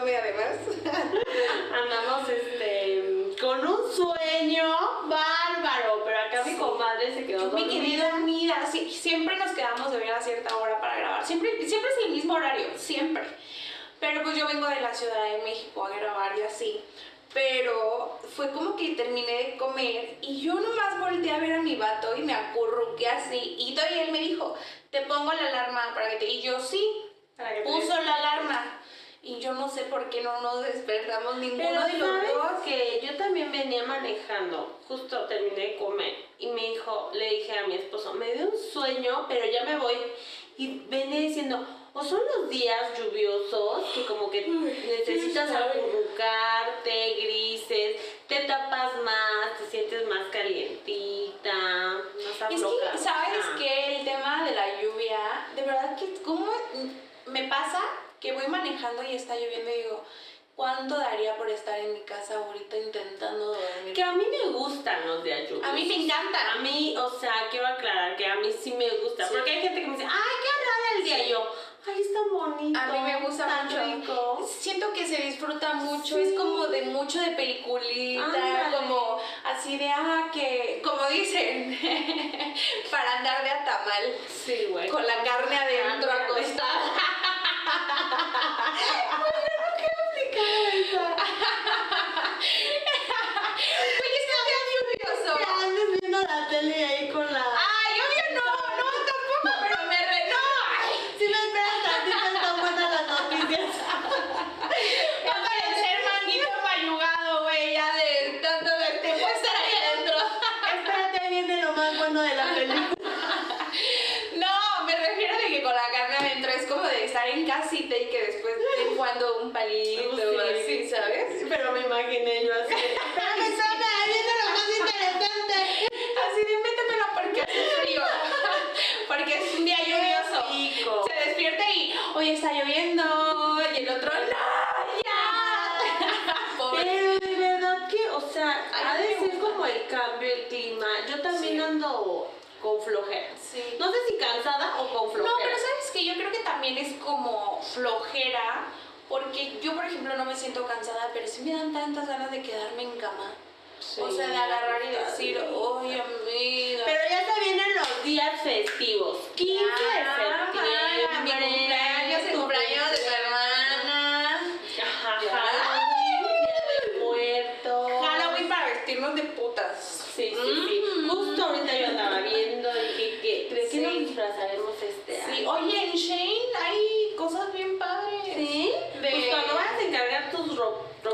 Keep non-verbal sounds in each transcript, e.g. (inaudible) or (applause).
Tommy además. (laughs) Andamos este con un sueño bárbaro, pero acá mi comadre se quedó Yo me quedé dormida. dormida. Sí, siempre nos quedamos de ver a cierta hora para grabar. Siempre, siempre es el mismo horario, siempre. Pero pues yo vengo de la Ciudad de México a grabar y así. Pero fue como que terminé de comer y yo nomás volteé a ver a mi vato y me acurruqué así. Y todavía él me dijo, te pongo la alarma para que te... Y yo sí, puso la alarma. Y yo no sé por qué no nos despertamos ninguno Pero de los sabes dos. que yo también venía manejando, justo terminé de comer y me dijo, le dije a mi esposo, me dio un sueño, pero ya me voy. Y venía diciendo, o son los días lluviosos que como que necesitas acurrucarte, grises, te tapas más, te sientes más calientita, más Es que, ¿sabes qué? El tema de la lluvia, de verdad que como me pasa que voy manejando y está lloviendo y digo, ¿cuánto daría por estar en mi casa ahorita intentando dormir? Que a mí me gustan los días lluviosos. A mí me encanta. A mí, o sea, quiero aclarar que a mí sí me gusta. Sí. Porque hay gente que me dice, ay, qué agradable el día. Y yo, ay, es tan bonito. A mí me gusta tan mucho. rico. Siento que se disfruta mucho, Sí. es como de mucho de peliculita, como así de, ah, que, como dicen, (laughs) para andar de atamal, Sí, güey. con la carne adentro Ándale. acostada. Oye, está bien lluvioso. Ya andes viendo la tele ahí con la... Ay, obvio no, no, tampoco, pero me re... No, ay, Si me esperas tantito, están buenas las noticias. va a parecer manguito mayugado, güey, ya de tanto que te puede estar ahí adentro. Espérate, ahí viene lo más bueno de la película. No, me refiero de que con la carne adentro es como de estar en casita cuando un palito Sí. así, ¿sabes? Pero me imaginé yo así. Espérame, ahí viene lo más interesante. Así de métemelo porque hace frío. (laughs) Porque es un día lluvioso. rico. Se despierta y, oye, está lloviendo. Y el otro, no, ya. (laughs) Pero de verdad que, o sea, Ay, ha de me ser como el cambio, el clima. Yo también Sí. ando con flojera. Sí. No sé si cansada o con flojera. No, pero sabes que yo creo que también es como flojera, porque yo, por ejemplo, no me siento cansada, pero sí me dan tantas ganas de quedarme en cama. Sí, o sea, de agarrar y decir, oye, amiga. Pero ya se vienen los días festivos. 15 de septiembre. mi cumpleaños, el tu cumpleaños de tu hermana. Ajá, Ya. Halloween, Día de Muertos. Halloween para vestirnos de putas. Sí, sí, sí. Mm. Justo ahorita yo andaba viendo y dije que ¿crees Sí. que nos disfrazaremos este Sí, año? oye, en Shane hay cosas bien padres. ¿Sí? De- Pues cuando vayas a encargar tus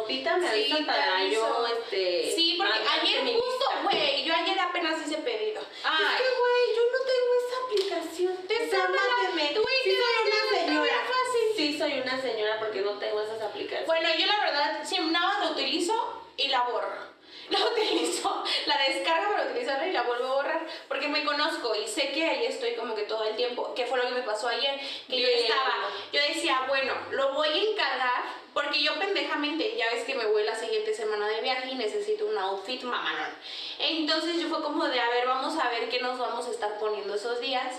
ropitas me avisan para yo este Sí, porque ayer justo, güey, yo ayer apenas hice pedido. Es Ay, que güey, yo no tengo esa aplicación. Te máteme. Tú, güey, sí te soy una señora. fácil. Sí soy una señora porque no tengo esas aplicaciones. Bueno, yo la verdad, siempre nada más la utilizo y la borro. (laughs) La utilizo, la descargo para utilizarla y la vuelvo a borrar porque me conozco y sé que ahí estoy como que todo el tiempo. ¿Qué fue lo que me pasó ayer? Que yo estaba, yo decía, bueno, lo voy a encargar porque yo pendejamente, ya ves que me voy la siguiente semana de viaje y necesito un outfit mamalón. Entonces yo fue como de, a ver, vamos a ver qué nos vamos a estar poniendo esos días.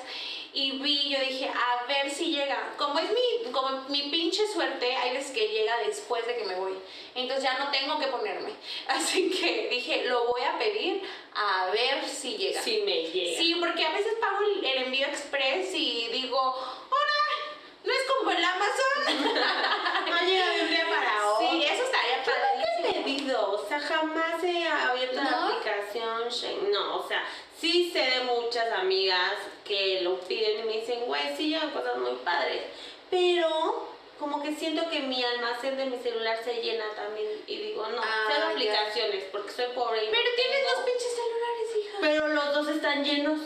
Y vi, yo dije, a ver si llega. Como es mi, como mi pinche suerte, hay veces que llega después de que me voy. Entonces ya no tengo que ponerme. (laughs) Así que dije, lo voy a pedir a ver si llega. Sí me llega. Sí, porque a veces pago el, el envío express y digo, ¡Hola! ¿No es como el Amazon? (laughs) (laughs) No llega de un día para otro. sí, eso estaría he padrísimo. pedido, o sea, jamás he abierto la ¿No? aplicación Shein. No, o sea, sí sé de muchas amigas que lo piden y me dicen, güey, sí llevan cosas muy padres. Pero como que siento que mi almacén de mi celular se llena también y digo, no, Ah, cero aplicaciones porque soy pobre. y no Pero tienes dos pinches celulares, hija. Pero los dos están llenos.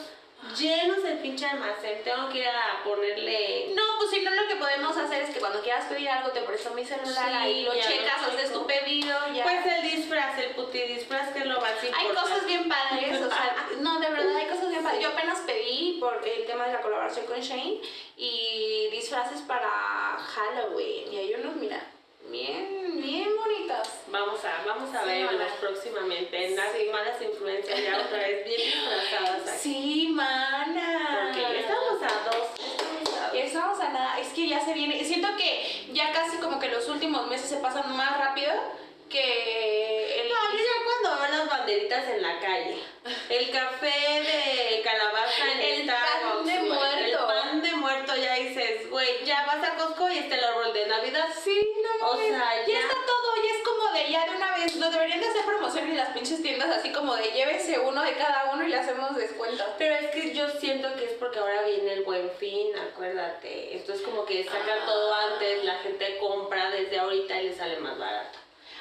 Llenos el pinche almacén. Tengo que ir a ponerle. No, pues si no, lo que podemos hacer es que cuando quieras pedir algo, te presto mi celular, Sí, ahí lo checas, haces tu pedido, ya. Pues el disfraz, el puti disfraz que es lo más hay importante. cosas bien padres, o sea, (laughs) no, de verdad hay cosas bien padres. Yo apenas pedí por el tema de la colaboración con Shane y disfraces para Halloween y hay unos, mira, bien, bien bonitas. Vamos a, vamos a Sí, verlos mana. próximamente. En las Sí. malas influencias ya otra vez bien disfrazadas aquí. Sí, mana. Porque ya estamos a dos. estamos a dos. Ya estamos a nada, es que ya se viene, siento que ya casi como que los últimos meses se pasan más rápido que el... No, yo ya cuando veo las banderitas en la calle, el café de calabaza en El Starbucks, pan de muerto. el pan de muerto ya dices, güey, ya vas a Costco y el de Navidad. Sí, no O mames. sea, ya ya- está todo, ya es como de ya de una vez, lo deberían de hacer promoción en las pinches tiendas así como de llévese uno de cada uno y le hacemos descuento. Pero es que yo siento que es porque ahora viene el buen fin, acuérdate. Esto es como que sacan Ah. todo antes, la gente compra desde ahorita y le sale más barato.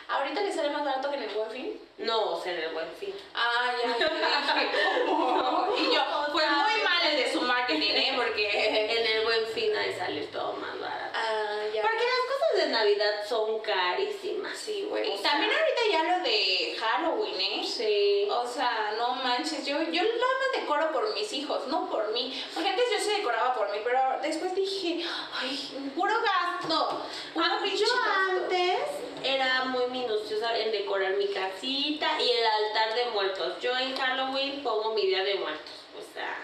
¿Ahorita le sale más barato que en el buen fin? No, o sea, en el buen fin. Ah, ya, yo dije, (laughs) ¿cómo? Y yo, fue muy mal el de su marketing, ¿eh? Porque... (laughs) En el buen fin ahí sale todo más barato. Ah, ya. Porque las cosas de Navidad son carísimas. Sí, güey. Y sea- también ahorita ya lo de Halloween, ¿eh? Sí. O sea, no manches, yo, yo nada más decoro por mis hijos, no por mí. Porque antes yo sí decoraba por mí, pero después dije, ay, puro gasto. Puro Ah, yo gasto. antes era muy minuciosa en decorar mi casita y el altar de muertos. Yo en Halloween pongo mi día de muertos, o sea,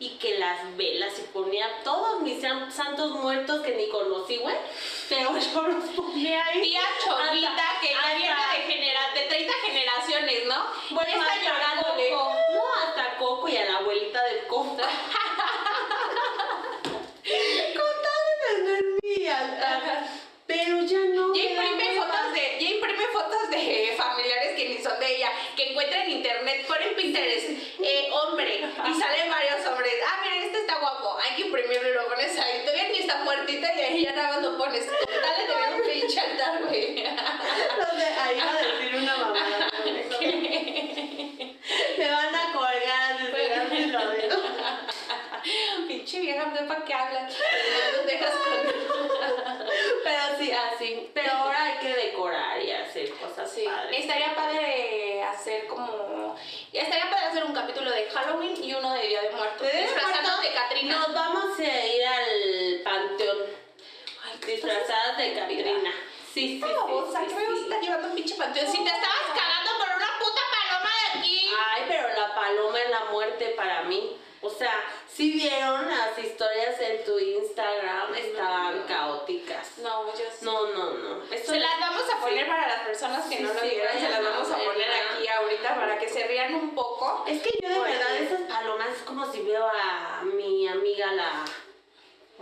y que las velas y ponía todos mis san- santos muertos que ni conocí, güey, pero (laughs) yo los ponía ahí. Tía Cholita, Hasta- que ya viene de, genera- de 30 generaciones, ¿no? Bueno, está llorándole. Coco. No, hasta Coco y a la abuelita del Coco. (laughs) Con mi altar. Pero ya no. Imprime fotos de, ya imprime fotos de (laughs) familiares que ni son de ella, que encuentra en internet, pone en Pinterest, eh, hombre, y salen varios hombres. Ah, mira, este está guapo, hay que imprimirlo y lo pones ahí. Todavía ni está muertita y ahí ya nada más lo pones. Tal de tener un pinche altar, güey. (laughs) Ahí va a decir una mamada. Me van a colgar a despegar mis labios. Pinche vieja, no para qué hablas. (laughs) No dejas con. (laughs) Pero sí, así. Pero ahora hay que decorar y hacer cosas Sí, padres. estaría padre hacer como. Estaría padre hacer un capítulo de Halloween y uno de Día de Muertos. ¿De Día de Disfrazándonos de Catrina. Nos vamos a ir al panteón Ay, ¿qué disfrazadas de? Catrina. Sí, sí, sí, babosa, sí, ¿qué me vas a sí. estar llevando un pinche panteón? Si te estabas cagando por una puta paloma de aquí. Ay, pero la paloma es la muerte para mí. O sea, si vieron las historias en tu Instagram, estaban caóticas. No, yo sí. No, no, no. Esto Se las vamos a poner para las personas que no lo vieron, se las vamos a poner aquí ahorita para que se rían un poco. Es que yo de verdad esas palomas es como si veo a mi amiga la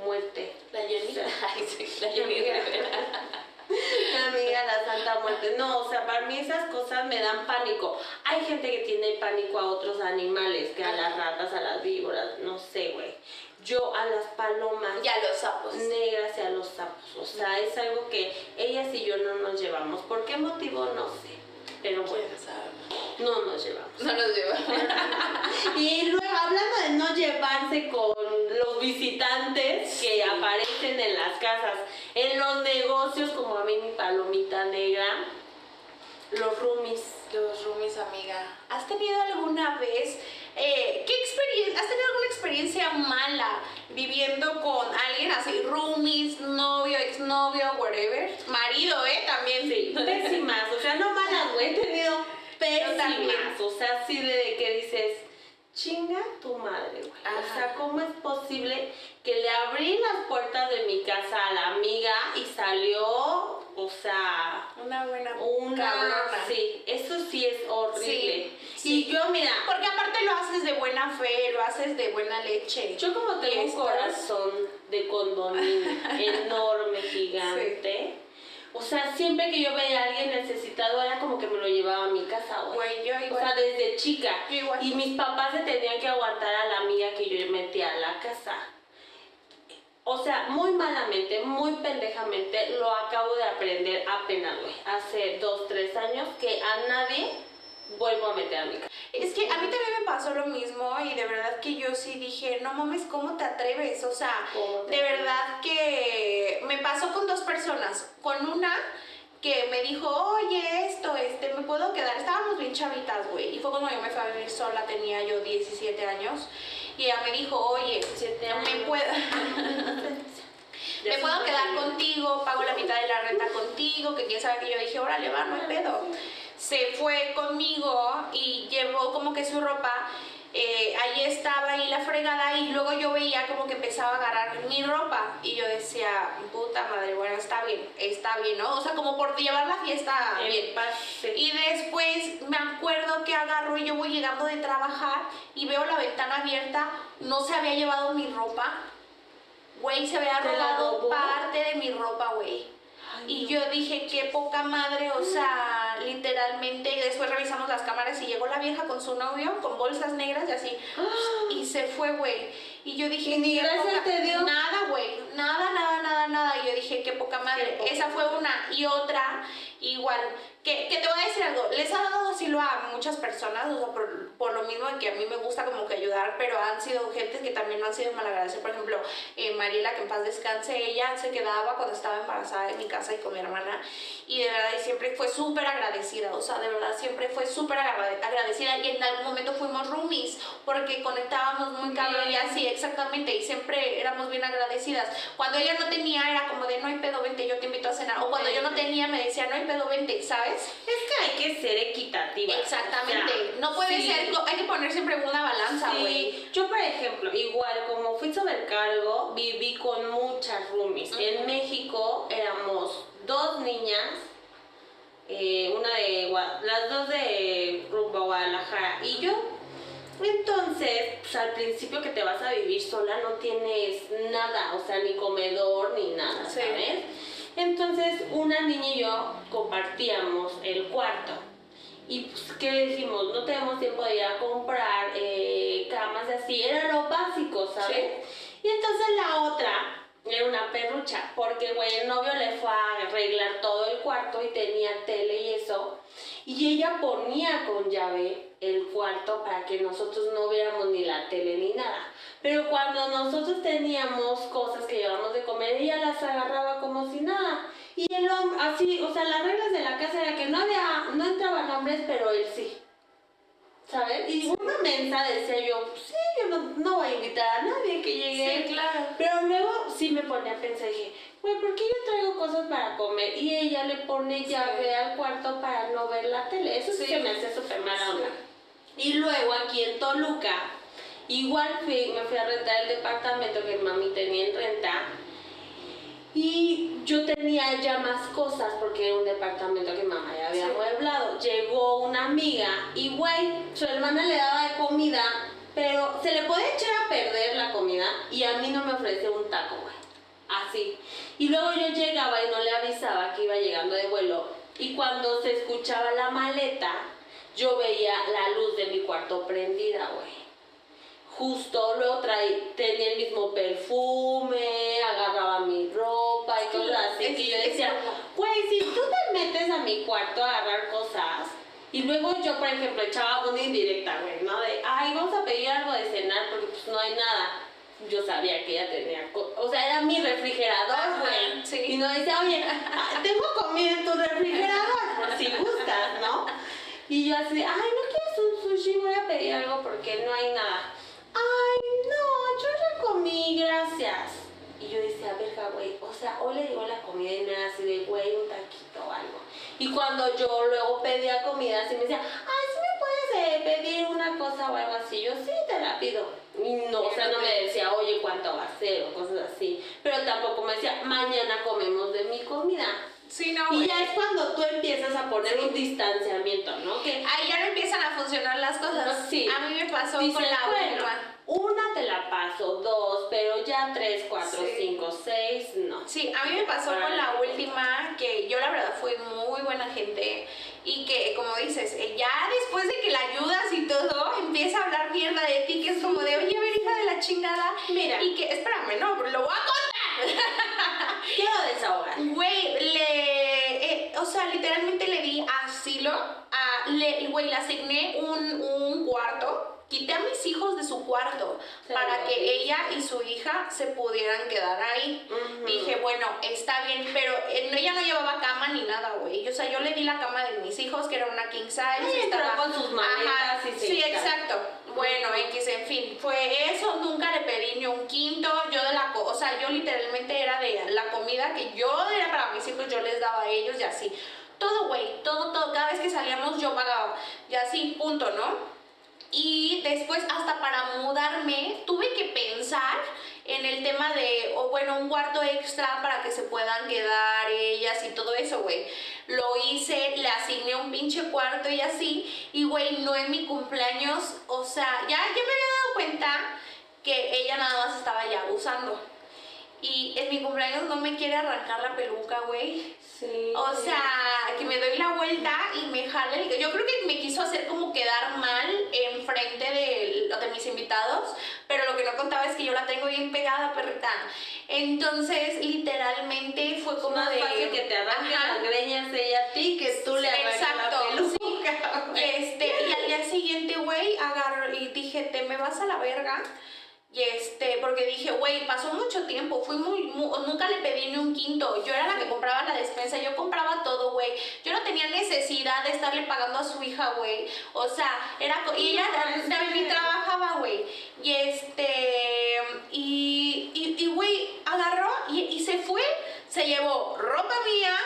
muerte. La Jenny. O (laughs) sea, Ay, sí, la Jenny Rivera. La Muerte. No, o sea, para mí esas cosas me dan pánico. Hay gente que tiene pánico a otros animales, que a las ratas, a las víboras, no sé, güey. Yo a las palomas Ya los sapos. negras y a los sapos. O sea, es algo que ellas y yo no nos llevamos. ¿Por qué motivo? No sé. Pero bueno, no nos llevamos. No los lleva. (laughs) Y luego, hablando de no llevarse con los visitantes que aparecen en las casas, en los negocios, como a mí mi palomita negra, los roomies. Los roomies, amiga. ¿Has tenido alguna vez, eh, qué experiencia, has tenido alguna experiencia mala viviendo con alguien así, roomies, novio, exnovio, whatever? Marido, ¿eh? También. Sí, pésimas, o sea, no malas, güey, he tenido pésimas, o sea, así de que dices, chinga tu madre, güey. O sea, ¿cómo es posible que le abrí las puertas de mi casa a la amiga y salió, o sea, Una buena una... cabrona. Sí, eso sí es horrible. Sí, sí. Y yo, mira, Porque aparte lo haces de buena fe, lo haces de buena leche. yo como tengo un corazón de condominio (laughs) enorme, gigante. O sea, siempre que yo veía a alguien necesitado era como que me lo llevaba a mi casa, güey. Yo O igual. sea, desde chica. Yo igual. Y mis papás se tenían que aguantar a la amiga que yo metía a la casa. O sea, muy malamente, muy pendejamente, lo acabo de aprender apenas, güey. Hace dos, tres años que a nadie vuelvo a meter a mi casa. Es que a mí también me pasó lo mismo y de verdad que yo sí dije, no mames, ¿cómo te atreves? O sea, ¿Cómo te de verdad que me pasó con dos personas. Con una que me dijo, oye, esto, este, ¿me puedo quedar? Estábamos bien chavitas, güey. Y fue cuando yo me fui a vivir sola, tenía yo 17 años. Y ella me dijo, oye, ¿me puedo...? (laughs) Me puedo quedar contigo, pago la mitad de la renta contigo, que quién sabe que yo dije, órale, va, no hay pedo. Se fue conmigo y llevó como que su ropa. eh, ahí estaba ahí la fregada y luego yo veía como que empezaba a agarrar mi ropa y yo decía, puta madre, bueno, está bien, está bien, ¿no? O sea, como por llevar la fiesta bien. Y después me acuerdo que agarro y yo voy llegando de trabajar y veo la ventana abierta, no se había llevado mi ropa, güey, se había robado parte de mi ropa, güey. Y yo dije, qué poca madre, o sea, literalmente, y después revisamos las cámaras y llegó la vieja con su novio, con bolsas negras y así, y se fue, güey. Y yo dije, ni gracias te dio. Nada, güey, nada, nada, nada, nada. Y yo dije, qué poca madre. Esa fue una. Y otra, igual, que, que, te voy a decir algo, les ha dado asilo a muchas personas, o sea, por, por, lo mismo que a mí me gusta como que ayudar, pero han sido gente que también no han sido malagradecidas. Por ejemplo, eh, Mariela, que en paz descanse, ella se quedaba cuando estaba embarazada en mi casa y con mi hermana, y de verdad y siempre fue súper agradecida, o sea, de verdad siempre fue súper agradecida, y en algún momento fuimos roomies, porque conectábamos muy cabrón y así, exactamente, y siempre éramos bien agradecidas. Cuando ella no tenía, era como de no hay pedo, vente, yo te invito a cenar, o cuando yo no tenía, me decía no hay pedo, vente, ¿sabes? Es que hay que ser equitativa. Exactamente. no puede ser, hay que poner siempre una balanza, güey. Yo, por ejemplo, igual como fui sobrecargo, viví con muchas roomies. En México éramos dos niñas, eh, una de las dos de rumbo a Guadalajara y yo. Entonces, pues, al principio que te vas a vivir sola no tienes nada, o sea, ni comedor ni nada, ¿sabes? Entonces, una niña y yo compartíamos el cuarto. Y pues, ¿qué decimos? No tenemos tiempo de ir a comprar eh, camas así. Era lo básico, ¿sabes? Y entonces la otra era una perrucha, porque, güey, el novio le fue a arreglar todo el cuarto y tenía tele y eso. Y ella ponía con llave el cuarto para que nosotros no viéramos ni la tele ni nada. Pero cuando nosotros teníamos cosas que llevamos de comer, ella las agarraba como si nada. Y el hombre, así, o sea, las reglas de la casa era que no había, no entraban hombres, pero él sí. ¿Sabes? Y una mensa decía yo, sí, yo no, no, voy a invitar a nadie que llegue. Sí, claro. Pero luego sí me ponía a pensar, dije, güey, ¿por qué yo traigo cosas para comer? Y ella le pone llave al cuarto para no ver la tele. Eso sí, que me hace súper mala onda. Y luego aquí en Toluca, igual fui, me fui a rentar el departamento que mami tenía en renta. Y yo tenía ya más cosas porque era un departamento que mamá ya había amueblado. Llegó una amiga y güey, su hermana le daba de comida, pero se le puede echar a perder la comida y a mí no me ofrece un taco, güey. Así. Y luego yo llegaba y no le avisaba que iba llegando de vuelo. Y cuando se escuchaba la maleta, yo veía la luz de mi cuarto prendida, güey. Justo luego traí, tenía el mismo perfume, agarraba mi ropa y cosas así. que yo decía, güey, si tú te metes a mi cuarto a agarrar cosas, y luego yo, por ejemplo, echaba una indirecta, güey, ¿no? De, ay, vamos a pedir algo de cenar porque pues no hay nada. Yo sabía que ella tenía, o sea, era mi refrigerador, güey. Y no decía, oye, (laughs) tengo comida en tu refrigerador, por si gustas, ¿no? Y yo así, ay, ¿no quieres un sushi? Voy a pedir algo porque no hay nada. Ay, no, yo ya comí, gracias. Y yo decía, verga, güey, o sea, hoy le digo la comida y me era así de, güey, un taquito o algo. Y cuando yo luego pedía comida, así me decía, ay, ¿sí me puedes eh, pedir una cosa o algo así? Yo, sí, te la pido. Y no, o sea, no me decía, oye, ¿cuánto va a ser? o cosas así. Pero tampoco me decía, mañana comemos de mi comida y ya es cuando tú empiezas a poner un distanciamiento, ¿no? Que ahí ya no empiezan a funcionar las cosas. Sí. A mí me pasó con la última. Una te la paso, dos, pero ya tres, cuatro, cinco, seis, no. Sí, a mí me pasó con la última, que yo la verdad fui muy buena gente y que, como dices, eh, ya después de que la ayudas y todo, empieza a hablar mierda de ti, que es como de, oye, a ver, hija de la chingada. Mira. Y que, espérame, no, lo voy a contar. (laughs) Quiero desahogar. Güey, le, eh, o sea, literalmente le di asilo, a, le, güey, le asigné un, un cuarto quité a mis hijos de su cuarto para que ella y su hija se pudieran quedar ahí. Dije, bueno, está bien, pero eh, ella no llevaba cama ni nada, güey. O sea, yo le di la cama de mis hijos, que era una king size. estaba con sus maletas y Sí, exacto. Bueno, X, en fin, fue eso, nunca le pedí ni un quinto, yo de la, o sea, yo literalmente era de la comida que yo era para mis hijos, yo les daba a ellos y así. Todo, güey, todo, todo, cada vez que salíamos yo pagaba, y así, punto, ¿no? Y después, hasta para mudarme, tuve que pensar en el tema de, o bueno, un cuarto extra para que se puedan quedar ellas y todo eso, güey. Lo hice, le asigné un pinche cuarto y así, y güey, no en mi cumpleaños, o sea, ya, ya me había dado cuenta que ella nada más estaba ya abusando. Y en mi cumpleaños no me quiere arrancar la peluca, güey. Sí. O sea, que me doy la vuelta y me jale. el- Yo creo que me quiso hacer como quedar mal en frente de, de mis invitados, pero lo que no contaba es que yo la tengo bien pegada, perrita. Entonces, literalmente fue como más de. fácil que te arranque las greñas ella a ti que tú le arranques Exacto. la peluca. Este, y al día siguiente, güey, agarro y dije, te me vas a la verga. Y este, porque dije, güey, pasó mucho tiempo, fui muy, mu- nunca le pedí ni un quinto. Yo era la que compraba la despensa, yo compraba todo, güey. Yo no tenía necesidad de estarle pagando a su hija, güey. O sea, era, y ella también trabajaba, güey. Y este, y, y, y, güey, agarró y, y se fue, se llevó ropa mía,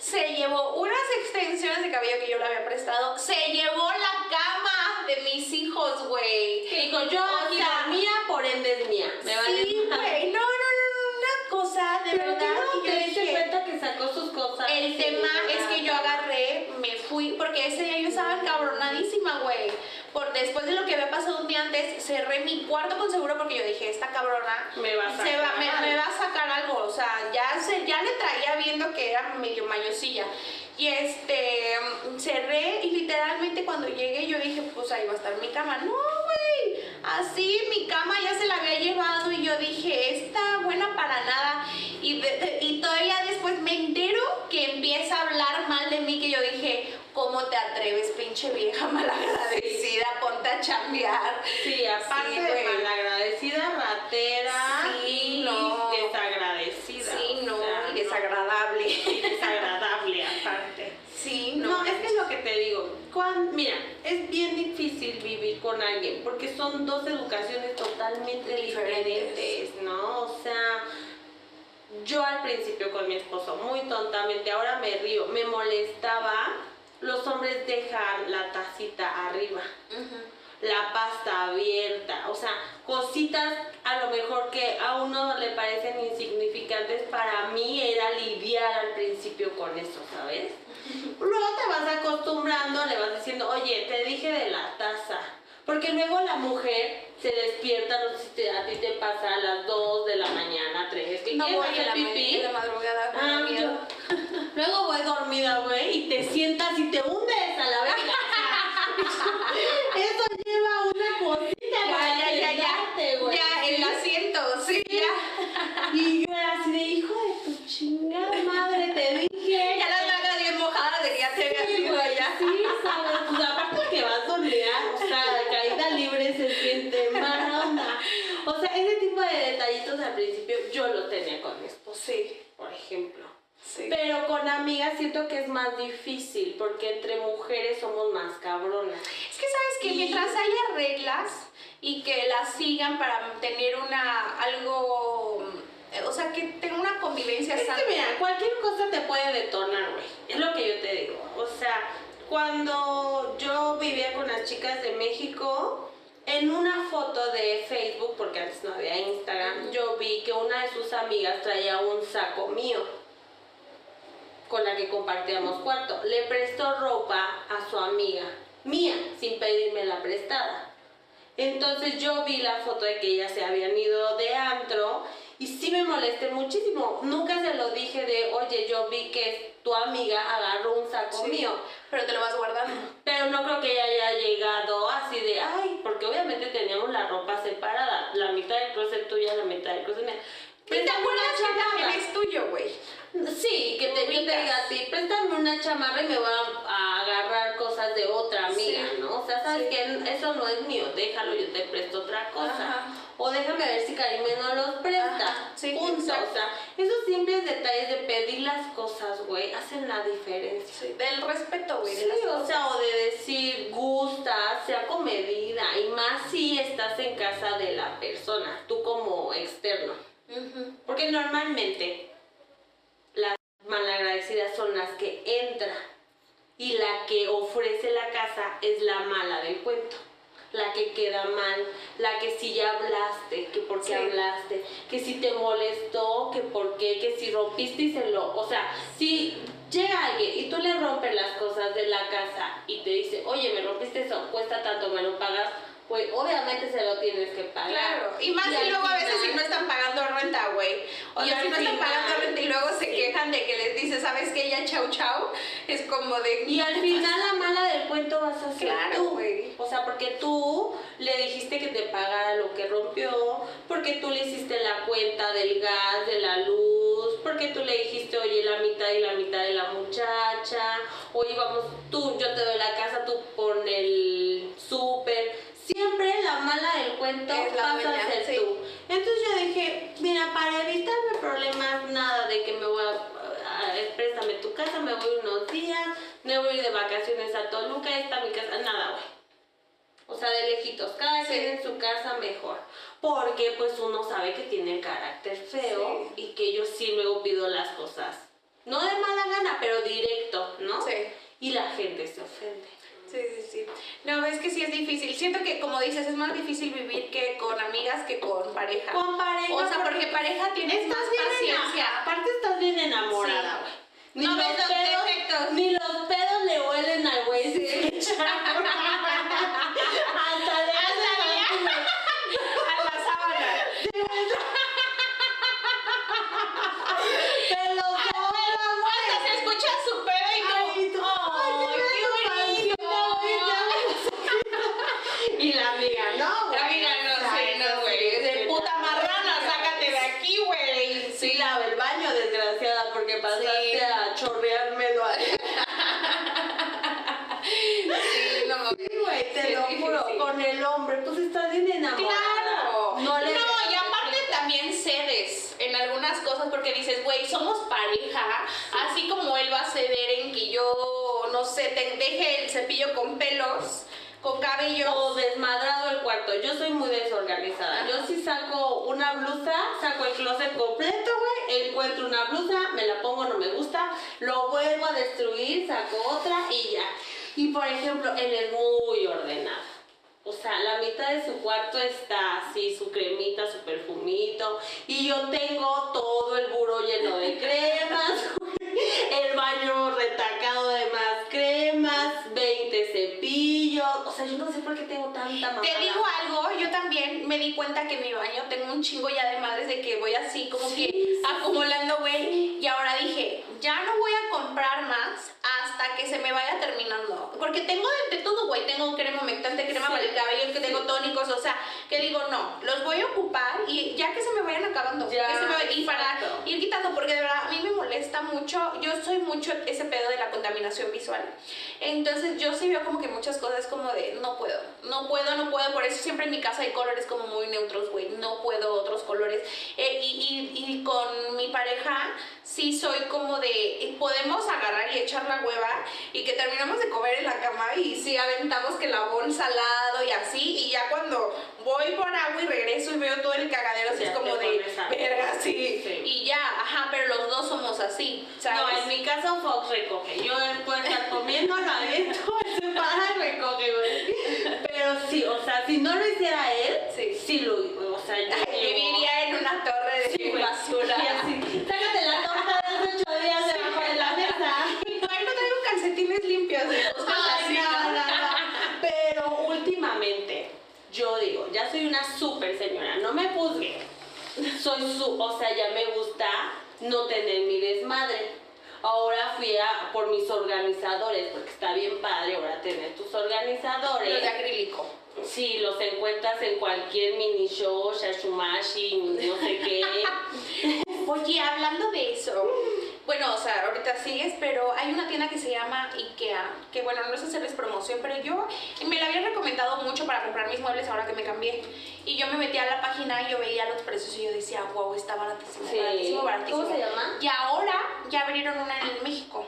se llevó unas extensiones de cabello que yo le había prestado, se llevó la cama de mis hijos, güey. Que dijo, yo aquí la mía, por ende es mía. Me vale Sí, güey, no, no, no, una cosa de Pero verdad. no te diste cuenta que sacó sus cosas. el tema es que yo agarré, me fui, porque ese día yo estaba encabronadísima, güey. Por después de lo que había pasado un día antes, cerré mi cuarto con seguro porque yo dije, esta cabrona Me va a se va, me, sacar. me va a sacar algo. O sea, ya, se, ya le traía viendo que era medio mañosilla. Y este, cerré y literalmente cuando llegué yo dije, pues ahí va a estar mi cama. No, güey, así mi cama ya se la había llevado y yo dije, esta buena para nada. Y, de- y todavía después me entero que empieza a hablar mal de mí, que yo dije, ¿cómo te atreves, pinche vieja (laughs) malagradecida? Ponte a chambear. Sí, aparte Sí, de malagradecida, ratera Sí, y no. desagradecida. Sí, o no, sea, y desagradable. Y desagradable aparte. Sí, No, es que es lo que te digo. Cuan- mira, es bien difícil vivir con alguien porque son dos educaciones totalmente Diferentes. diferentes, ¿no? O sea, yo al principio con mi esposo, muy tontamente, ahora me río, me molestaba los hombres dejar la tacita arriba la pasta abierta, o sea, cositas a lo mejor que a uno le parecen insignificantes, para mí era lidiar al principio con eso, ¿sabes? Luego te vas acostumbrando, le vas diciendo, oye, te dije de la taza. Porque luego la mujer se despierta, no sé si a ti te pasa a las 2 de la mañana, 3, que No quieres voy hacer la, pipí. la madrugada, Ah, miedo. (laughs) Luego voy dormida, güey, y te sientas y te hundes a la verga. (laughs) Eso lleva una cosita para Ya, ya, ya, ya. sentarte, güey. Ya, el asiento, sí, ya. Y yo así de hijo de tu chingada madre, te dije. Ya las nalgas bien mojadas de que ya te había Sí, sí, sabes, pues aparte que vas dormida, o sea, la caída libre se siente mala onda. O sea, ese tipo de detallitos al principio yo lo tenía con mi esposo, Sí, por ejemplo. sí. Pero con amigas siento que es más difícil porque entre mujeres somos más cabronas. Es que sabes que Y- mientras haya reglas y que las sigan para tener una algo, o sea, que tenga una convivencia Es sana. que mira, cualquier cosa te puede detonar, güey. Es lo que yo te digo. O sea, cuando yo vivía con las chicas de México, en una foto de Facebook, porque antes no había Instagram, yo vi que una de sus amigas traía un saco mío con la que compartíamos cuarto. Le prestó ropa a su amiga mía sin pedirme la prestada. Entonces yo vi la foto de que ellas se habían ido de antro y sí me molesté muchísimo. Nunca se lo dije de, oye, yo vi que tu amiga agarró un saco Sí, mío. Pero te lo vas guardando. Pero no creo que ella haya llegado así de, ay, porque obviamente teníamos la ropa separada. La mitad del closet tuya, la mitad del closet mía. ¿Y te acuerdas que también es tuyo, güey? Sí, que te, yo te diga a ti, préstame una chamarra y me voy a, agarrar cosas de otra amiga, Sí. ¿no? O sea, sabes Sí. que eso no es mío, déjalo, yo te presto otra cosa. Ajá. O déjame ver si Karime no los presta. Ajá, sí, Punto. exacto. O sea, esos simples detalles de pedir las cosas, güey, hacen la diferencia. Sí, del respeto, güey. Sí, o cosas. sea, o de decir gusta, sea comedida, y más si estás en casa de la persona, tú como externo. Ujú. Porque normalmente malagradecidas son las que entran y la que ofrece la casa es la mala del cuento. la que queda mal, la que si ya hablaste, que por qué Sí. hablaste, que si te molestó, que por qué, que si rompiste y se lo, o sea, si llega alguien y tú le rompes las cosas de la casa y te dice, oye, me rompiste eso, cuesta tanto, me lo pagas, pues obviamente se lo tienes que pagar. Claro, y más Y luego a veces si no están pagando renta, güey. O sea, si no están pagando renta y luego se quejan de que les dice, ¿sabes qué? Ya chau chau. Es como de. Y al final la mala del cuento vas a ser Claro, tú. güey. O sea, porque tú le dijiste que te pagara lo que rompió, porque tú le hiciste la cuenta del gas, de la luz, porque tú le dijiste, oye, la mitad y la mitad de la muchacha, oye, vamos, tú, yo te doy la casa, tú pon el súper. Siempre la mala del cuento dueña, a ser sí. tú. Entonces yo dije, mira, para evitarme problemas, nada de que me voy a, a- préstame tu casa, me voy unos días, me voy a ir de vacaciones a Toluca, esta mi casa, nada, güey. O sea, de lejitos, cada Sí. quien en su casa mejor. Porque pues uno sabe que tiene carácter feo y que yo sí luego pido las cosas. No de mala gana, pero directo, ¿no? Sí. Y la gente se ofende. Sí, sí, sí. No, es que sí es difícil. Siento que, como dices, es más difícil vivir que con amigas que con pareja. Con pareja. o sea, porque pareja tienes más bien paciencia. aparte estás bien enamorada, güey. Ni, No los ves los pedos, defectos. ni los pedos le huelen al güey. Sí. (laughs) Hasta le Hasta hacen le- así, A la sábana. Te lo sobra, güey. Hasta se escucha su pedo y tú. Ay, tú, ay, ¡Ay, qué qué bonito! Y la amiga, no, güey. La amiga no sé, no, güey. De puta marrana, sácate de aquí, güey. Sí, lava el baño, desgraciada, porque pasaste Sí. a chorreármelo ahí. Sí, no mames. Sí, güey, te Sí, lo es juro, difícil. con el hombre, pues estás bien enamorada. Claro. No le y aparte también cedes en algunas cosas porque dices, güey, somos pareja, así como él va a ceder en que yo, no sé, te deje el cepillo con pelos, con cabello. o desmadrado el cuarto. Yo soy muy desorganizada. Yo sí saco una blusa, saco el closet completo, güey, encuentro una blusa, me la pongo, no me gusta, lo vuelvo a destruir, saco otra y ya. Y por ejemplo, él es muy ordenado. O sea, la mitad de su cuarto está así, su cremita, su perfumito. Y yo tengo todo el buró lleno de cremas, (laughs) el baño retacado de más cremas, 20 cepillos. O sea, yo no sé por qué tengo tanta mamada. Te digo algo, yo también me di cuenta que en mi baño tengo un chingo ya de madres de que voy así como Sí, que sí, acumulando, güey. Y ahora dije, ya no voy a comprar más hasta que se me vaya terminando. Porque tengo de todo, güey. Tengo crema humectante, crema Sí, para el cabello, que sí. tengo tónicos, o sea, que digo, no, los voy a ocupar y ya que se me vayan acabando. Ya, que se me y para ir quitando, porque de verdad a mí me molesta mucho. Yo soy mucho ese pedo de la contaminación visual. Entonces yo sí veo como que muchas cosas como de no puedo, no puedo, no puedo. Por eso siempre en mi casa hay colores como muy neutros, güey. No puedo otros colores. Eh, y, y, y con mi pareja sí soy como de podemos agarrar y echar la hueva y que terminamos de comer en la cama y sí aventamos que la bon salado y así. Y ya cuando voy por agua y regreso y veo todo el cagadero, sí Ya es como de verga, sí. Sí. Y ya, ajá, pero los dos somos así, ¿sabes? No, en mi caso Fox recoge. Yo puedo estar comiendo, la aviento, se para y recoge, güey. Pero sí, o sea, si no lo hiciera él, Sí. sí lo o sea, yo Ay, viviría en una torre de Sí, güey. basura. Y así, sácate la torta de hace ocho días debajo de la mesa. Ay, no traigo calcetines limpios. güey. Buscas Ay, así, no, ¿no? no, no. Pero últimamente, yo digo, ya soy una súper señora, no me juzgue. Soy su, o sea, ya me gusta no tener mi desmadre. Ahora fui a por mis organizadores, porque está bien padre ahora tener tus organizadores. Los de acrílico. Sí, los encuentras en cualquier mini show, shashumashi, no sé qué. (laughs) Oye, hablando de eso, bueno, o sea, ahorita sigues, pero hay una tienda que se llama IKEA, que bueno, no es hacerles promoción, pero yo me la habían recomendado mucho para comprar mis muebles ahora que me cambié. Y yo me metí a la página y yo veía los precios y yo decía, wow, está baratísimo, Sí. baratísimo, baratísimo. ¿Cómo se llama? Y ahora ya abrieron una en México,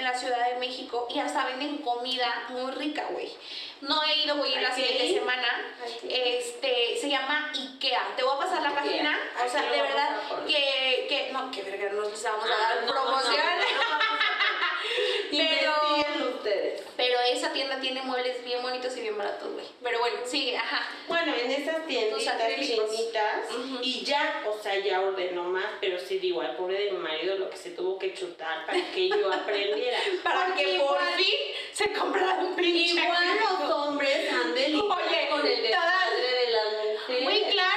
en la Ciudad de México, y hasta venden comida muy rica, güey. No he ido, voy a ir la siguiente semana. Este, se llama IKEA. Te voy a pasar la página. O sea, de verdad que, que, no, que verga, no les vamos a Ah, dar promoción. Ustedes. pero esa tienda tiene muebles bien bonitos y bien baratos, güey. Pero bueno, sigue, ajá. Bueno, en esas tienditas chinitas Ujú. y ya, o sea, ya ordenó más, pero sí digo, al pobre de mi marido lo que se tuvo que chutar para que yo aprendiera. (laughs) Para Porque que por fin se comprara un pinche Igual los hombres han de lidiar Oye, con el desmadre de las mujeres. Muy claro.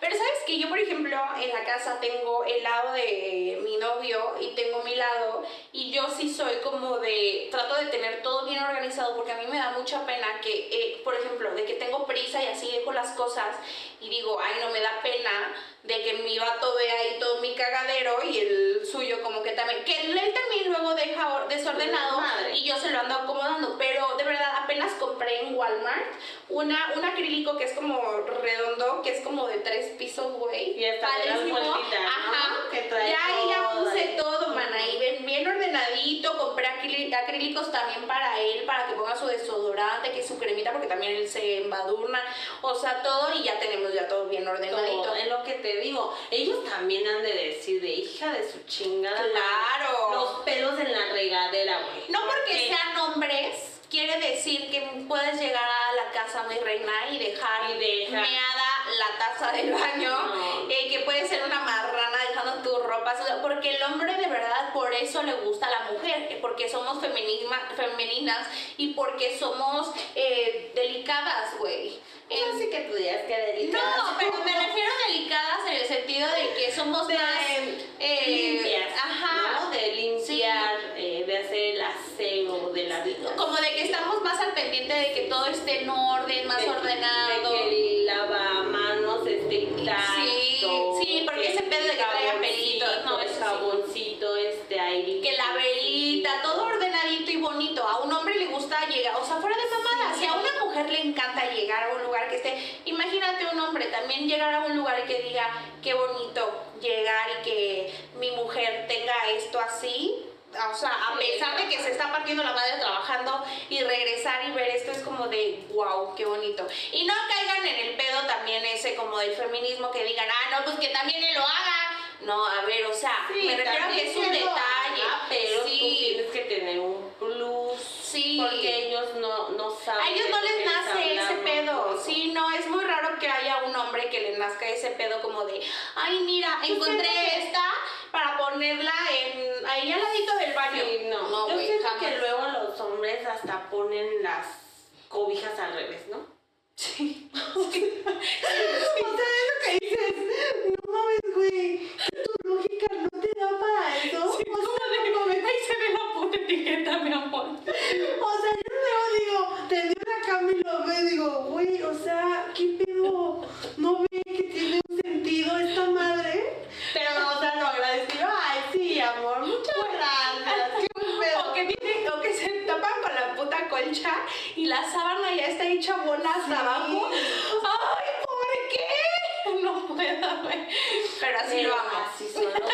Pero sabes que yo, por ejemplo, en la casa tengo el lado de mi novio y tengo mi lado y yo sí soy como de, trato de tener todo bien organizado porque a mí me da mucha pena que, eh, por ejemplo, de que tengo prisa y así dejo las cosas y digo, ay, no me da pena de que mi vato vea ahí todo mi cagadero y el suyo como que también, que él también luego deja or- desordenado Madre. y yo se lo ando acomodando, pero de verdad apenas compré en Walmart una, un acrílico que es como redondo, que es como de tres pisos, güey. Y las Padrísimo. Ajá. Que trae ya ahí ya todo puse ahí. todo, man, ahí ven bien ordenadito, compré acrí- acrílicos también para él, para que ponga su desodorante, que su cremita, porque también él se embadurna, o sea, todo y ya tenemos ya todo bien ordenadito. Todo, es lo que te digo. Ellos también han de decir de hija de su chingada. Claro. Los pelos en la regadera, güey. No porque sean hombres, quiere decir que puedes llegar a la casa, mi reina, y dejar, Y dejar. meada la taza del baño, No. eh, que puede ser una marrana ropa, porque el hombre de verdad por eso le gusta a la mujer, porque somos femenina- femeninas y porque somos eh, delicadas, güey. No sé que tú digas que delicada. No, pero me refiero a delicadas en el sentido de que somos de más eh, limpias, ajá, ¿no? De limpiar, eh, de hacer el aseo de la vida. como de que estamos más al pendiente de que todo esté en orden, más De- ordenado. De que el lavamanos esté intacto. Sí, sí, porque ese pedo de que traiga jaboncito, pelitos, no, el eso sí. jaboncito este ahí. que la velita, todo ordenadito y bonito. A un hombre le gusta llegar, o sea, fuera de mamada, Sí. si a una mujer le encanta llegar a un lugar que esté, imagínate un hombre también llegar a un lugar que diga, qué bonito llegar y que mi mujer tenga esto así. O sea, a pesar de que se está partiendo la madre trabajando y regresar y ver esto es como de wow, qué bonito. Y no caigan en el pedo también ese como del feminismo que digan, ah, no, pues que también él lo haga. No, a ver, o sea, Sí, me refiero a que es un detalle. haga, pero tú sí, tienes que tener un plus. Sí. Porque ellos no, no saben. A ellos no les nace ese pedo. Sí, no, es muy raro que haya un hombre que le nazca ese pedo como de, ay, mira, encontré esta para ponerla en ahí al ladito del baño. Sí, no. no, Yo güey, siento jamás. que luego los hombres hasta ponen las cobijas al revés, ¿no? (laughs) Sí. O sea, es lo que dices. No mames, güey. Tu lógica no te da para eso. Sí, o sea, no mames. La mi amor. O sea, yo luego digo, tendí una cama y lo veo y digo, güey, o sea, ¿qué pedo? ¿No ve que tiene un sentido esta madre? Pero, o sea, lo agradezco. Yo, ay, sí, amor, muchas gracias. (laughs) Qué buen pedo. O que, tiene, o que se tapan con la puta colcha y la sábana ya está hecha bola hasta Sí. abajo. Ay, ¿por qué? (laughs) No puedo, güey. Pero así Pero lo amo. Así son los hombres,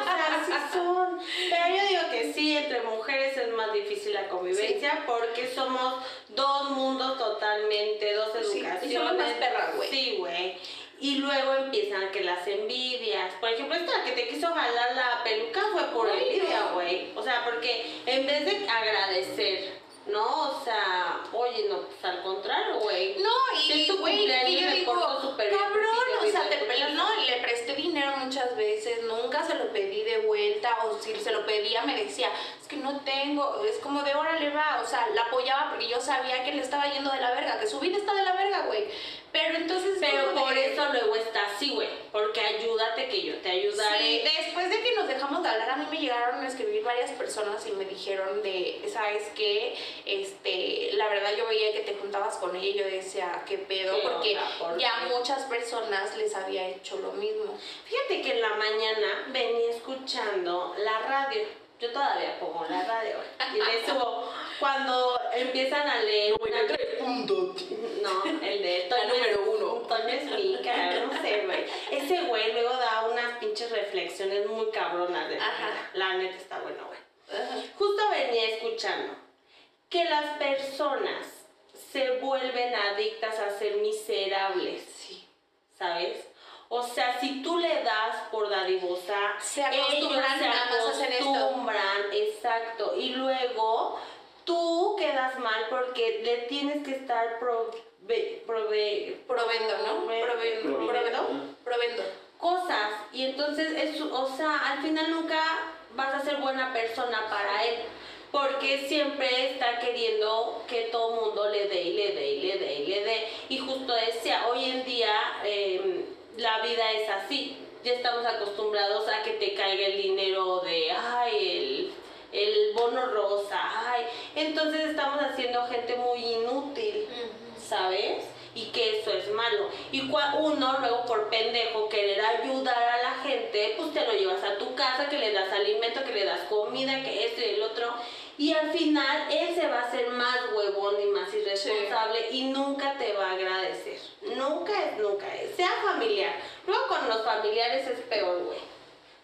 o sea, así son. Pero yo digo que sí, entre mujeres es más difícil la convivencia porque somos dos mundos totalmente, dos Sí, y educaciones. somos más perras, güey. Sí, güey. Y luego empiezan que las envidias. Por ejemplo, esta que te quiso jalar la peluca fue por envidia, güey. O sea, porque en vez de agradecer, ¿no? O sea, oye, no, pues al contrario, güey. No, y güey, y yo digo, cabrón, sí, o sea, te te doy pe- tu no, le presté dinero muchas veces, nunca se lo pedí de vuelta, o si se lo pedía me decía, es que no tengo, es como de órale va, o sea, la apoyaba porque yo sabía que le estaba yendo de la verga, que su vida está de la verga, güey. Pero entonces Pero por de- eso luego está así, güey. Porque ayúdate que yo te ayudaré. Sí, después de que nos dejamos de hablar, a mí me llegaron a escribir varias personas y me dijeron de, ¿sabes qué? Este, la verdad yo veía que te juntabas con ella y yo decía, ¿qué pedo? ¿Qué Porque onda? ¿Por ya muchas personas les había hecho lo mismo. Fíjate que en la mañana venía escuchando la radio. Yo todavía pongo la radio. Y le subo. Cuando empiezan a leer. una- No, el de (laughs) La Toño número uno. Toño es mi cara, no sé, güey. Ese güey luego da unas pinches reflexiones muy cabronas de la Ajá. vida. La neta está bueno, güey. Justo venía escuchando que las personas se vuelven adictas a ser miserables. Sí. ¿sabes? O sea, si tú le das por dadivosa, Se acostumbran ellos se nada más a hacer esto. acostumbran, exacto. Y luego tú quedas mal porque le tienes que estar prove, prove- Provendo, ¿no? Prove- Provendo. Provendo. Provendo. cosas. Y entonces, es, o sea, al final nunca vas a ser buena persona para él. Porque siempre está queriendo que todo mundo le dé y le dé y le dé y le dé. Y justo decía, hoy en día eh, la vida es así. Ya estamos acostumbrados a que te caiga el dinero de, ay, el, el bono rosa, ay. Entonces estamos haciendo gente muy inútil. ¿sabes? Y que eso es malo. Y uno luego por pendejo querer ayudar a la gente, pues te lo llevas a tu casa, que le das alimento, que le das comida, que esto y el otro. Y al final él se va a hacer más huevón y más irresponsable y nunca te va a agradecer. Nunca es, nunca es. Sea familiar. Luego con los familiares es peor, güey.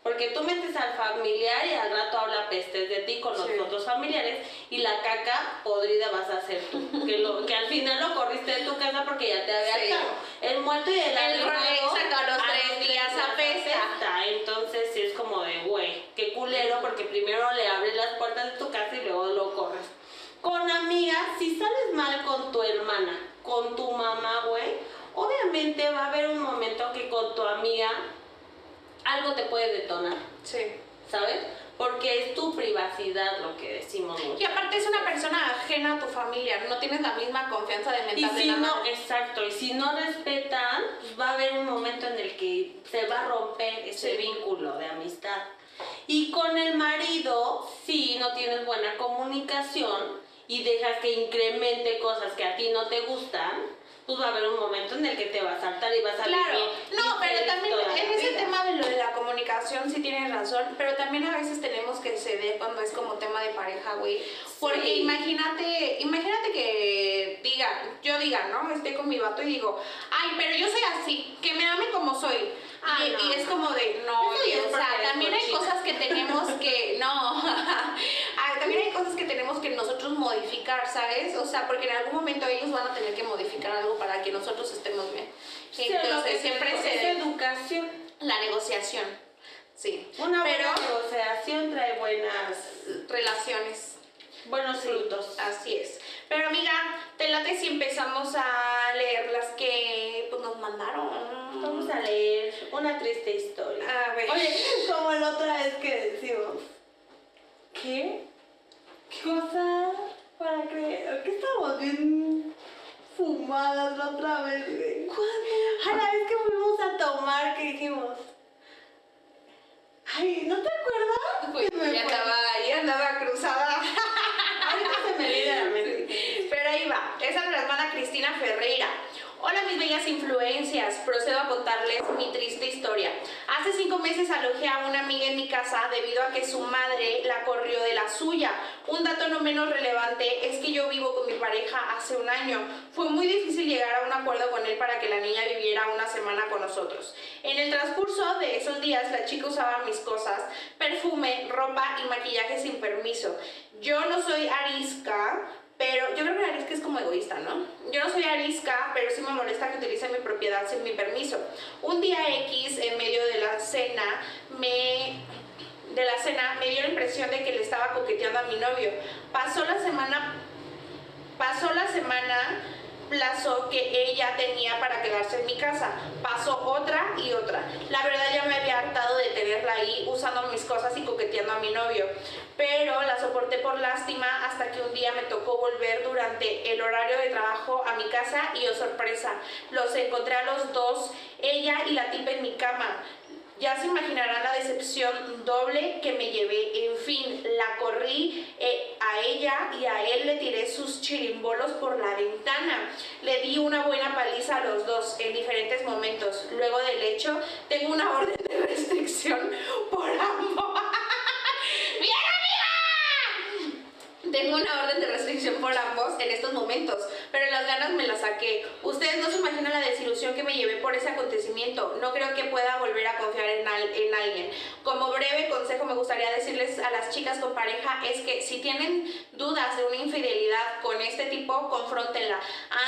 Porque tú metes al familiar y al rato habla pestes de ti con los Sí. otros familiares y la caca podrida vas a hacer tú. Que, lo, que al final lo corriste de tu casa porque ya te había Sí. El muerto y el El exacto, a los tres días apesta. Entonces sí es como de, güey, qué culero porque primero le abres las puertas de tu casa y luego lo corres. Con amigas, si sales mal con tu hermana, con tu mamá, güey, obviamente va a haber un momento que con tu amiga algo te puede detonar, Sí. ¿sabes? Porque es tu privacidad lo que decimos mucho. Y aparte es una persona ajena a tu familia, no tienes la misma confianza de Y mental si de no, exacto, y si no respetan, pues va a haber un momento en el que se va a romper ese Sí. vínculo de amistad. Y con el marido, si no tienes buena comunicación y dejas que incremente cosas que a ti no te gustan, pues va a haber un momento en el que te va a saltar y vas a Claro, vivir no, pero también en ese tema de lo de la comunicación sí tienes razón, pero también a veces tenemos que ceder cuando es como tema de pareja, güey. Porque Sí. imagínate, imagínate que diga, yo diga, ¿no? Esté con mi vato y digo, ay, pero yo soy así, que me ame como soy. Ah, y, no, y es como de, no, es o sea, también hay cosas que tenemos que, no, (laughs) Ah, también hay cosas que tenemos que nosotros modificar, ¿sabes? O sea, porque en algún momento ellos van a tener que modificar algo para que nosotros estemos bien. Sí, Entonces siempre es se educación. la negociación. Sí. Una Pero buena negociación trae buenas, relaciones. buenos frutos. Así es. Pero amiga, te late si empezamos a leer las que pues, nos mandaron. Vamos a leer una triste historia. A ver. Oye, (laughs) como la otra vez que decimos, ¿qué? ¿Qué cosa para creer? Que estamos bien fumadas la otra vez. ¿Cuándo? A la vez que fuimos a tomar, que dijimos, ay, ¿no te acuerdas? Pues ya andaba, ya andaba cruzada. Ahorita se me viene a la mente. Pero ahí va. Esa nos la manda Cristina Ferreira. Hola mis bellas influencias, procedo a contarles mi triste historia. Hace cinco meses alojé a una amiga en mi casa debido a que su madre la corrió de la suya. Un dato no menos relevante es que yo vivo con mi pareja hace un año. Fue muy difícil llegar a un acuerdo con él para que la niña viviera una semana con nosotros. En el transcurso de esos días la chica usaba mis cosas, perfume, ropa y maquillaje sin permiso. Yo no soy arisca, pero yo creo que la arisca es como egoísta, ¿no? Yo no soy arisca, pero sí me molesta que utilice mi propiedad sin mi permiso. Un día X, en medio de la cena, me de la cena me dio la impresión de que le estaba coqueteando a mi novio. Pasó la semana pasó la semana plazo que ella tenía para quedarse en mi casa. Pasó otra y otra. La verdad ya me había hartado de tenerla ahí usando mis cosas y coqueteando a mi novio. Pero la soporté por lástima hasta que un día me tocó volver durante el horario de trabajo a mi casa y oh sorpresa, los encontré a los dos, ella y la tipa en mi cama. Ya se imaginarán la decepción doble que me llevé. En fin, la corrí eh, a ella y a él le tiré sus chirimbolos por la ventana. Le di una buena paliza a los dos en diferentes momentos. Luego del hecho, tengo una (laughs) orden de restricción por ambos. ¡Bien, amiga! Tengo una orden de restricción por ambos en estos momentos, pero las ganas me las saqué. Ustedes no se imaginan la desilusión que me llevé por ese acontecimiento. No creo que pueda volver a confiar en, al- en alguien. Como breve consejo me gustaría decirles a las chicas con pareja es que si tienen dudas de una infidelidad con este tipo, confróntenla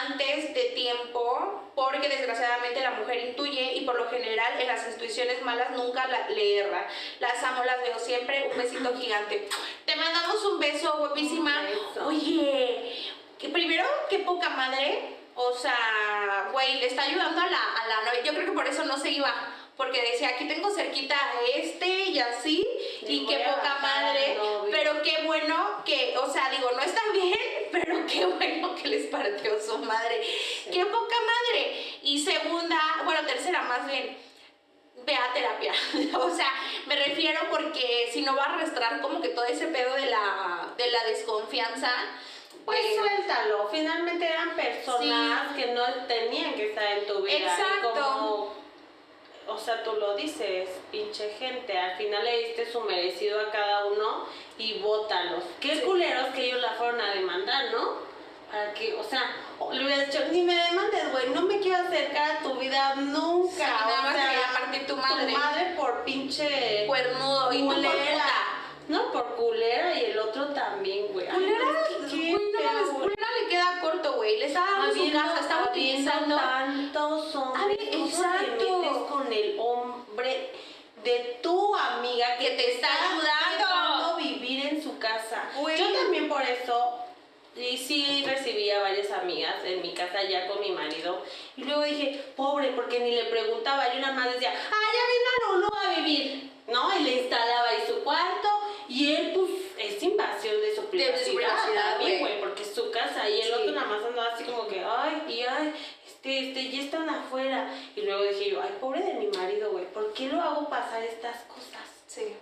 antes de tiempo porque desgraciadamente la mujer intuye y por lo general en las intuiciones malas nunca la, le erra. Las amo, las veo siempre. Un besito gigante. Te mandamos un beso, guapísima. Oye, que primero, qué poca madre. O sea, güey, le está ayudando a la, a la novia. Yo creo que por eso no se iba. Porque decía, aquí tengo cerquita a este y así. Y qué poca madre. Pero qué bueno que, o sea, digo, no está bien, (laughs) pero qué bueno que les partió su madre. Qué poca madre. Y segunda, bueno, tercera más bien, ve a terapia. (laughs) o sea, me refiero porque si no va a arrastrar como que todo ese pedo de la, de la desconfianza. Pues suéltalo, finalmente eran personas que no tenían que estar en tu vida. y Exacto. como, o sea, tú lo dices, pinche gente, al final le diste su merecido a cada uno y bótalos. Qué Sí. culeros que ellos la fueron a demandar, ¿no? Para que, o sea, le hubieras dicho, ni me demandes, güey, no me quiero acercar a tu vida nunca. Sí, nada o sea, partir tu madre. Tu madre por pinche cuernudo y tú por culera. puta. No, por culera y el otro también, güey. Culera, qué güey, no mames, culera le queda corto, güey. Le está dando su casa, habiendo utilizando. tantos hombres, ¿cómo exacto. te metes con el hombre de tu amiga que, Que te está ayudando? dejando vivir en su casa? Güey. Yo también por eso y sí recibí a varias amigas en mi casa ya con mi marido y luego dije, pobre, porque ni le preguntaba, y una más decía, ah, ya vino Lulu a vivir, ¿no? Y le instalaba ahí su cuarto y él pues es invasión de su De su privacidad, privacidad, también, güey. porque es su casa y el Sí. otro nada más andaba así como que, ay, y ay, este, este, ya están afuera. Y luego dije yo, ay, pobre de mi marido, güey, ¿por qué lo hago pasar estas cosas? Sí.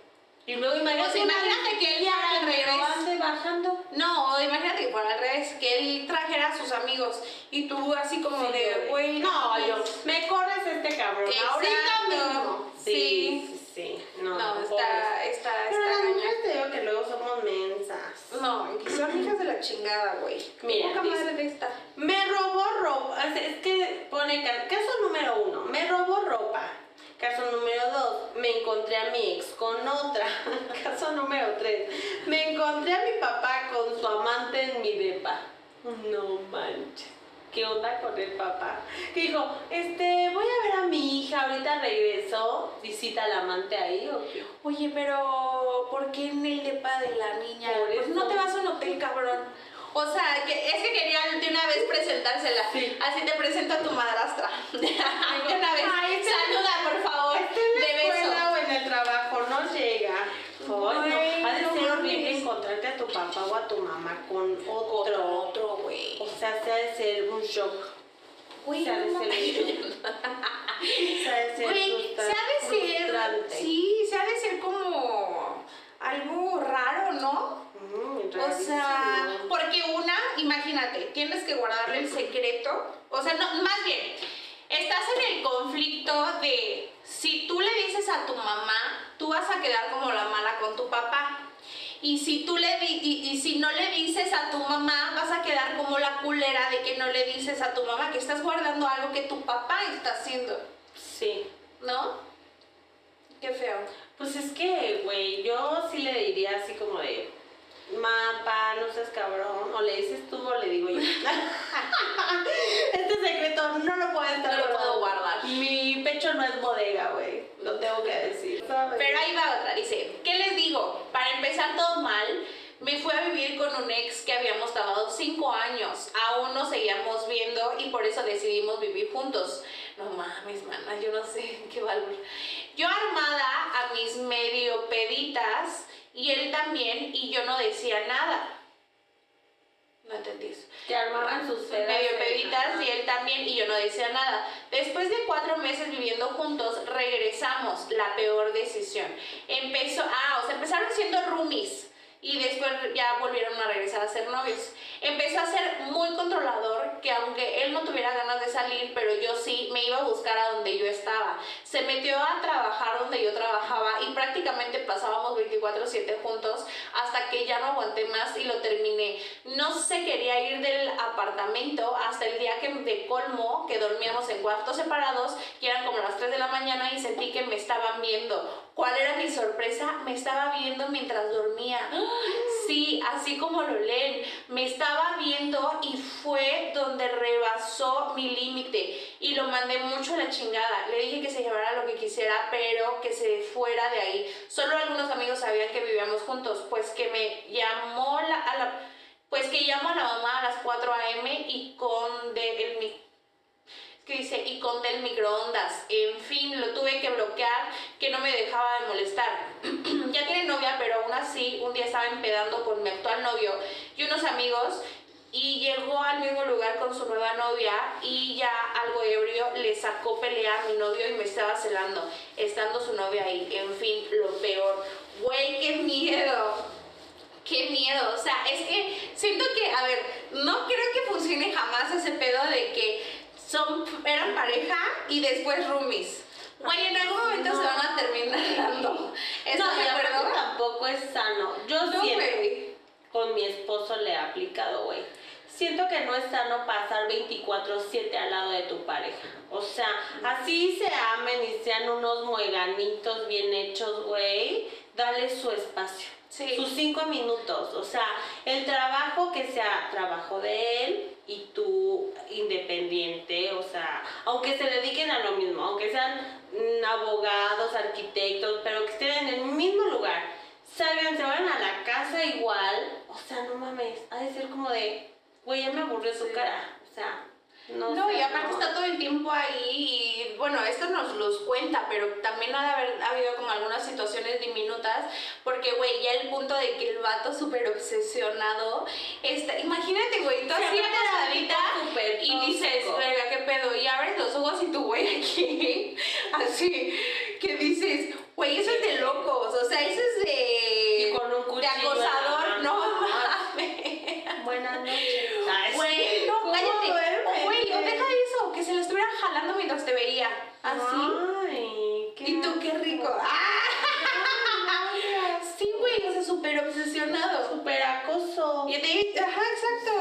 Y luego imagínate, Pues imagínate que él fuera al revés. bajando. No, imagínate que fuera al revés, que él trajera a sus amigos y tú así como de, güey. No, yo, me corres este cabrón, Exacto. ahorita mismo. Sí. Sí, sí, sí, no, No, está, está, Pero está las mujeres te digo que luego somos mensas. No, que son (clears throat) hijas de la chingada, güey. Mira, Poca madre de esta. Me robó ropa. Es que pone ca- caso número uno, me robó ropa. Caso número dos, me encontré a mi ex con otra. (laughs) Caso número tres, me encontré a mi papá con su amante en mi depa. No manches. ¿Qué onda con el papá? Que dijo, este, voy a ver a mi hija, ahorita regreso, visita al amante ahí o qué. Oye, pero ¿por qué en el depa de la niña? Pues no te vas a un hotel, cabrón. O sea, que es que quería de una vez presentársela. Sí. Así te presento a tu madrastra. (laughs) de una vez. Ay, Saluda, por favor. Esté en la de beso. escuela o en el trabajo, no llega. Ay, no, Güey, ha de no ser mames. horrible encontrarte a tu papá o a tu mamá con otro. Otro, güey. O sea, se ha de ser un shock. Güey, se ha de ser un shock. Se ha de ser Güey, se ha de ser. frustrante. Sí, se ha de ser como algo raro, ¿no? Mm, O sea, porque una, imagínate, tienes que guardarle el secreto. O sea, no, más bien, estás en el conflicto de si tú le dices a tu mamá, tú vas a quedar como la mala con tu papá. Y si tú le di- y, y si no le dices a tu mamá, vas a quedar como la culera de que no le dices a tu mamá que estás guardando algo que tu papá está haciendo, Sí. ¿no? Qué feo. Pues es que, güey, yo sí le diría así como de, mapa, no seas cabrón, o le dices tú o le digo yo. (laughs) este secreto no lo puedo estar No lo puedo guardar. Mi pecho no es bodega, güey, lo tengo que decir. Pero ahí va otra, dice, ¿qué les digo? Para empezar todo mal, me fui a vivir con un ex que habíamos trabajado cinco años, aún nos seguíamos viendo y por eso decidimos vivir juntos. No mames, mana, yo no sé qué valor. Yo armada a mis medio peditas y él también y yo no decía nada. No entendí eso que armaban sus medio peditas y él también y yo no decía nada. Después de cuatro meses viviendo juntos, regresamos, la peor decisión. Empezó, ah, o sea, empezaron siendo roomies y después ya volvieron a regresar a ser novios. Empezó a ser muy controlador, que aunque él no tuviera ganas de salir, pero yo sí, me iba a buscar a donde yo estaba. Se metió a trabajar donde yo trabajaba y prácticamente pasábamos 24/7 juntos hasta que ya no aguanté más y lo terminé. No se quería ir del apartamento hasta el día que de colmo, que dormíamos en cuartos separados y eran como las 3 de la mañana y sentí que me estaban viendo. ¿Cuál era mi sorpresa? Me estaba viendo mientras dormía. (gasps) Sí, así como lo leen. Me estaba viendo y fue donde rebasó mi límite y lo mandé mucho a la chingada. Le dije que se llevara lo que quisiera, pero que se fuera de ahí. Solo algunos amigos sabían que vivíamos juntos, pues que me llamó la, a la pues que llamó a la mamá a las 4 a.m. y con de el que dice y con del microondas. En fin, lo tuve que bloquear, que no me dejaba de molestar. (clears throat) ya tiene novia, pero aún así, un día estaba empedando con mi actual novio y unos amigos y llegó al mismo lugar con su nueva novia y ya algo ebrio le sacó pelea a mi novio y me estaba celando, estando su novia ahí. En fin, lo peor. Güey, qué miedo qué miedo. O sea, es que siento que, a ver, no creo que funcione jamás ese pedo de que son, eran pareja y después roomies. Güey, en algún momento se van a terminar dando. ¿Estás no, acuerdo? tampoco es sano. Yo no, siento, con mi esposo le he aplicado, güey. Siento que no es sano pasar 24-7 al lado de tu pareja. O sea, así se amen y sean unos mueganitos bien hechos, güey. Dale su espacio sus cinco minutos. O sea, el trabajo que sea trabajo de él y tú independiente, o sea, aunque se dediquen a lo mismo, aunque sean mm, abogados, arquitectos, pero que estén en el mismo lugar, salgan, se van a la casa igual, o sea, no mames, ha de ser como de, güey, ya me aburrió su cara, o sea, no, y aparte está todo el tiempo ahí y bueno, esto nos los cuenta, pero también ha de haber habido como algunas situaciones diminutas, porque güey, ya el punto de que el vato súper obsesionado está, imagínate güey, tú así pasadita y dices, verga, qué pedo, y abres los ojos y tu güey aquí, (laughs) así, que dices, güey, eso es de locos, o sea, eso es de, y con un de acosador, no, Buenas noches. Güey, no, cállate. Güey, deja eso, que se lo estuvieran jalando mientras te veía. Así. Ay, qué y tú, qué rico. ¡Ah! Sí, güey, o sea, súper obsesionado. Súper acoso. Y te ajá, exacto.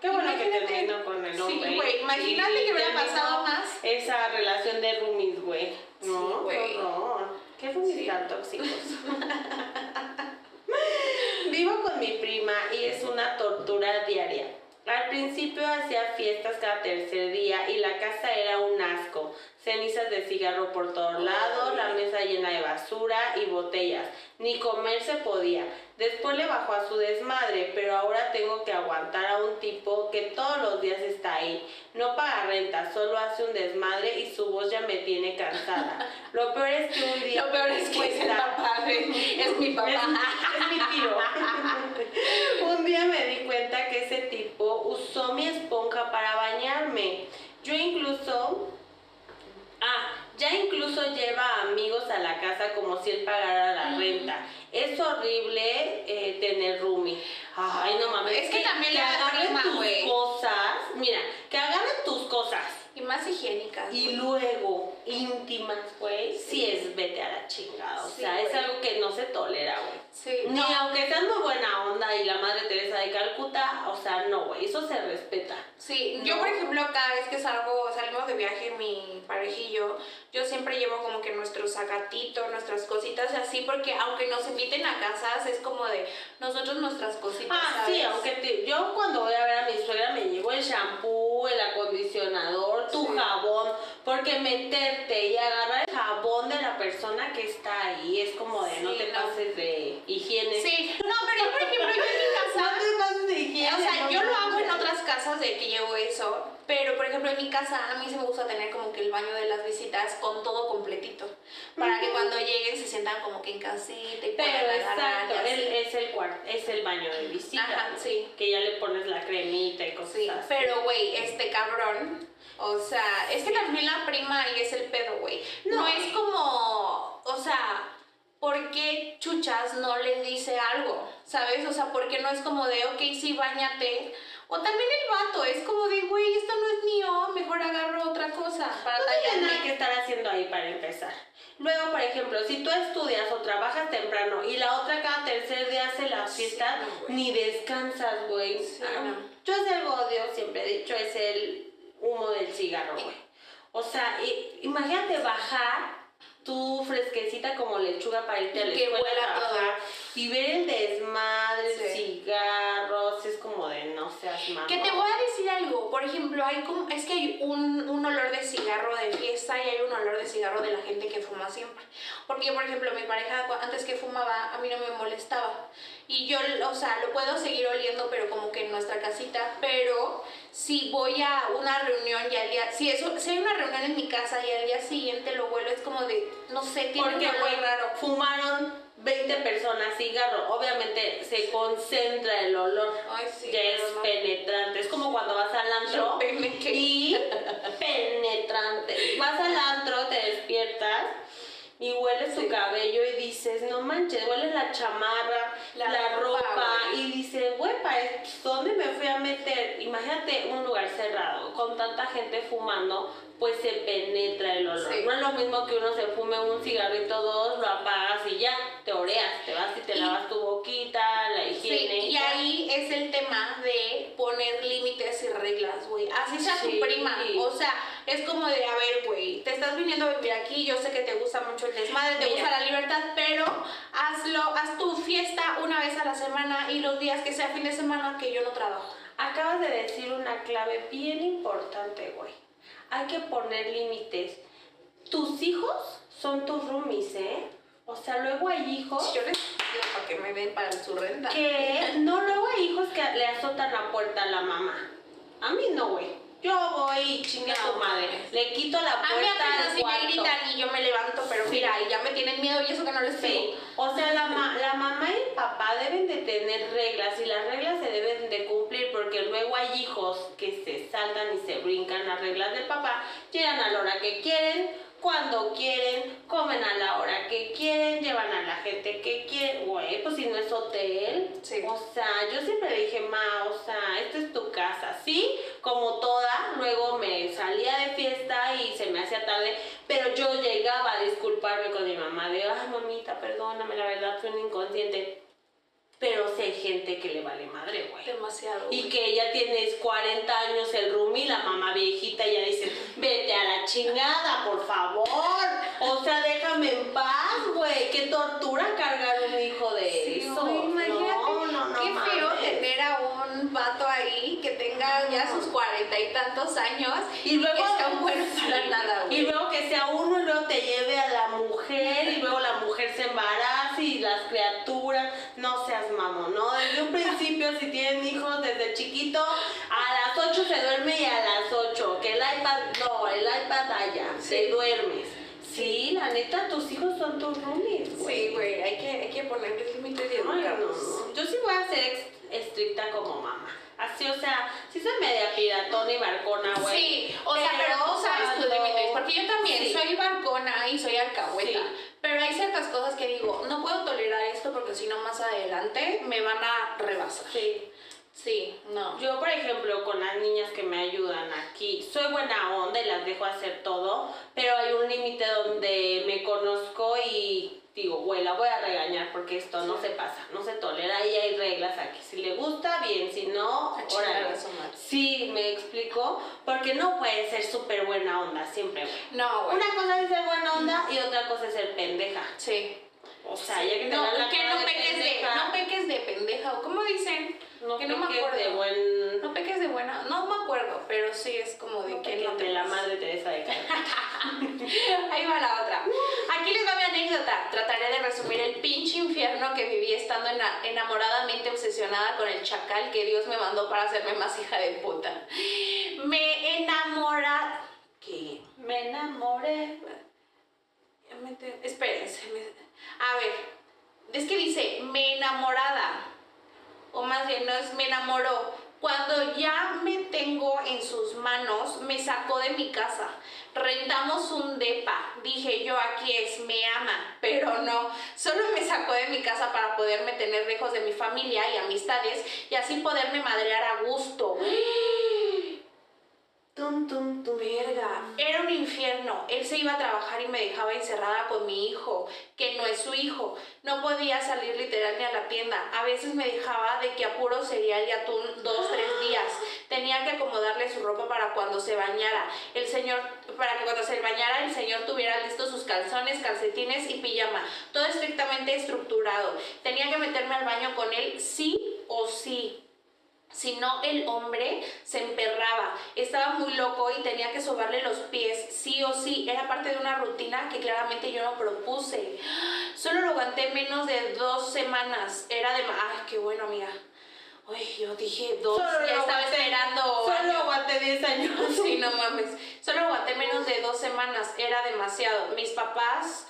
qué bueno que terminó con el hombre. Sí, güey, imagínate que hubiera pasado más. Esa relación de roomies, güey. No, güey. No, qué roomies tan tóxicos. (laughs) Vivo con mi prima y es una tortura diaria. Al principio hacía fiestas cada tercer día y la casa era un asco. Cenizas de cigarro por todos lados, la mesa llena de basura y botellas. Ni comer se podía. Después le bajó a su desmadre, pero ahora tengo que aguantar a un tipo que todos los días está ahí. No paga renta, solo hace un desmadre y su voz ya me tiene cansada. (laughs) Lo peor es que un día... Lo peor es que es papá (laughs) es mi papá. Es, mi tío. (laughs) día me di cuenta que ese tipo usó mi esponja para bañarme. Yo incluso Ah, ya incluso lleva amigos a la casa como si él pagara la renta. Es horrible eh, tener roomie. Ay, no mames. Es que, también le agarren tus cosas. Mira, que agarren tus cosas. Y más higiénicas. Y luego, íntimas, güey. Sí. es vete a la chingada. O sea, es algo que no se tolera, güey. Sí. Ni aunque seas muy buena onda y la madre Teresa de Calcuta, o sea, no, güey. Eso se respeta. Sí, yo por ejemplo, cada vez que salgo, salimos de viaje, mi parejillo, yo siempre llevo como que nuestro sacatito, nuestras cositas así, porque aunque nos inviten a casas, es como de nosotros nuestras cositas. Ah, sí, aunque yo cuando voy a ver a mi suegra me llevo el shampoo, el acondicionador, tu jabón, porque y agarrar el jabón de la persona que está ahí es como de no te pases de higiene. Sí, no, pero yo por ejemplo, yo en mi (laughs) casa. no te pases de higiene. O sea, yo lo hago en otras casas de que llevo eso, pero por ejemplo en mi casa a mí se me gusta tener como que el baño de las visitas con todo completito, para que cuando lleguen se sientan como que en casita y puedan exacto, es el es el baño de visita. Ajá, sí. Que ya le pones la cremita y cosas sí, así. Pero güey, este cabrón o sea, es que también la prima ahí es el pedo, güey. No, es como, o sea, ¿por qué chuchas no le dice algo? ¿Sabes? O sea, ¿por qué no es como de, ok, sí, bañate? O también el vato, es como de, güey, esto no es mío, mejor agarro otra cosa para no No nada que estar haciendo ahí para empezar. Luego, por ejemplo, si tú estudias o trabajas temprano y la otra cada tercer día hace la fiesta, ni descansas, güey. Sí, ah, Yo es algo odio, siempre he dicho, es el humo del cigarro, güey. O sea, imagínate bajar tú fresquecita como lechuga para irte a la Y que escuela a trabajar y ver el desmadre, Sí. cigarros, es como de no seas mamón. Que te voy a decir algo, por ejemplo, hay como, es que hay un, un olor de cigarro de fiesta y hay un olor de cigarro de la gente que fuma siempre. Porque por ejemplo, mi pareja antes que fumaba, a mí no me molestaba. Y yo, o sea, lo puedo seguir oliendo, pero como que en nuestra casita. Pero si voy a una reunión y al día, si, eso, si hay una reunión en mi casa y al día siguiente lo huelo, es como de, no sé, tiene Porque, un olor raro. fumaron 20 personas cigarro. Obviamente se concentra el olor. Ay, sí, ya es penetrante. Es como cuando vas al antro. Y penetrante. Vas al antro, te despiertas. Y hueles tu Sí. cabello y dices, no manches, huele la chamarra, la, La ropa, y dices, ¿para dónde me fui a meter? Imagínate un lugar cerrado, con tanta gente fumando, pues se penetra el olor. Sí. No es lo mismo que uno se fume un cigarrito, dos, lo apagas y ya, te oreas, te vas y te Y- lavas tu boquita, la Sí, higiene. y ahí es el tema de poner límites y reglas, güey. Así sea Sí. tu prima. O sea, es como de, a ver, güey, te estás viniendo a vivir aquí, yo sé que te gusta mucho el desmadre, te Mira. gusta la libertad, pero hazlo, haz tu fiesta una vez a la semana y los días que sea fin de semana que yo no trabajo. Acabas de decir una clave bien importante, güey. Hay que poner límites. Tus hijos son tus roomies, ¿eh? O sea, luego hay hijos Yo les pido para que me den para su renta. que no, luego hay hijos que le azotan la puerta a la mamá. A mí no, güey. Yo voy chingue a tu madre. Le quito la A mí puerta apenas al si me gritan y yo me levanto, pero mira, y ya me tienen miedo y eso que no les Sí, o sea, la, ma- la mamá y el papá deben de tener reglas y las reglas se deben de cumplir porque luego hay hijos que se saltan y se brincan las reglas del papá, llegan a la hora que quieren, cuando quieren, comen a la hora que quieren, llevan a la gente que quieren, güey, pues si no es hotel, Sí. o sea, yo siempre le dije, ma, o sea, esta es tu casa, sí, como toda, luego me salía de fiesta y se me hacía tarde, pero yo llegaba a disculparme con mi mamá de, ay, mamita, perdóname, la verdad fui un inconsciente. Pero si hay gente que le vale madre, güey. Demasiado. Y güey. que ya tienes 40 años el roomie, la mamá viejita, ya dice, vete a la chingada, por favor. O sea, déjame en paz, güey. Qué tortura cargar un hijo de Sí, eso. güey, qué feo tener a un vato ahí que tenga ya sus cuarenta y tantos años Y luego que sea un bueno para Sí. nada, güey. Y luego que sea uno y luego te lleve a la mujer y luego la mujer se embarace y las criaturas, no seas mamón, ¿no? Desde un principio si tienen hijos desde chiquito, a las 8 se duerme y a las 8, que el iPad, no, el iPad allá, Sí. te duermes. Sí, la neta, tus hijos son tus roomies. Sí, güey, hay que, hay que ponerle límites y educarlos. no. Yo sí voy a ser estricta como mamá. Así, o sea, sí soy media piratona y barcona, güey. Sí, o sea, pero tú sabes tus límites, porque yo también Sí. soy barcona y soy alcahueta, Sí. pero hay ciertas cosas que digo, no puedo tolerar esto porque si no más adelante me van a rebasar. Sí. Sí, no. Yo, por ejemplo, con las niñas que me ayudan aquí, soy buena onda y las dejo hacer todo, pero hay un límite donde me conozco y digo, güey, la voy a regañar porque esto no se pasa, no se tolera y hay reglas aquí. Si le gusta, bien, si no, órale. Sí, me explico, porque no puede ser súper buena onda siempre, güey. No, güey. Una cosa es ser buena onda y otra cosa es ser pendeja. Sí. O sea, ya que te No, la que no de peques de, pendeja, no peques de pendeja, o ¿cómo dicen? No que no me acuerdo. de buen... No peques de buena, no me acuerdo, pero sí es como de No que no te de la madre Teresa de. (laughs) Ahí va la otra. Aquí les va mi anécdota. Trataré de resumir el pinche infierno que viví estando ena- enamoradamente obsesionada con el chacal que Dios me mandó para hacerme más hija de puta. Me enamora... ¿Qué? Me enamoré. Espérense. me- A ver, es que dice, me enamorada. O más bien, no es me enamoró. Cuando ya me tengo en sus manos, me sacó de mi casa. Rentamos un depa. Dije yo, aquí es, me ama. Pero no, solo me sacó de mi casa para poderme tener lejos de mi familia y amistades y así poderme madrear a gusto. Tum, tum, tum. Verga, era un infierno. Él se iba a trabajar y me dejaba encerrada con mi hijo, que no es su hijo. No podía salir literal ni a la tienda. A veces me dejaba de que apuro cereal y atún dos, tres días. tenía que acomodarle su ropa para cuando se bañara. El señor, para que cuando se bañara el señor tuviera listos sus calzones, calcetines y pijama. Todo estrictamente estructurado. Tenía que meterme al baño con él sí o sí. Si no, el hombre se emperraba, estaba muy loco y tenía que sobarle los pies, sí o sí. Era parte de una rutina que claramente yo no propuse. Solo lo aguanté menos de dos semanas. Era de... ¡Ay, qué bueno, amiga! Ay, yo dije dos, Solo ya estaba aguanté- esperando. Solo aguanté 10 años. (laughs) Sí, no mames. Solo aguanté menos de dos semanas, era demasiado. Mis papás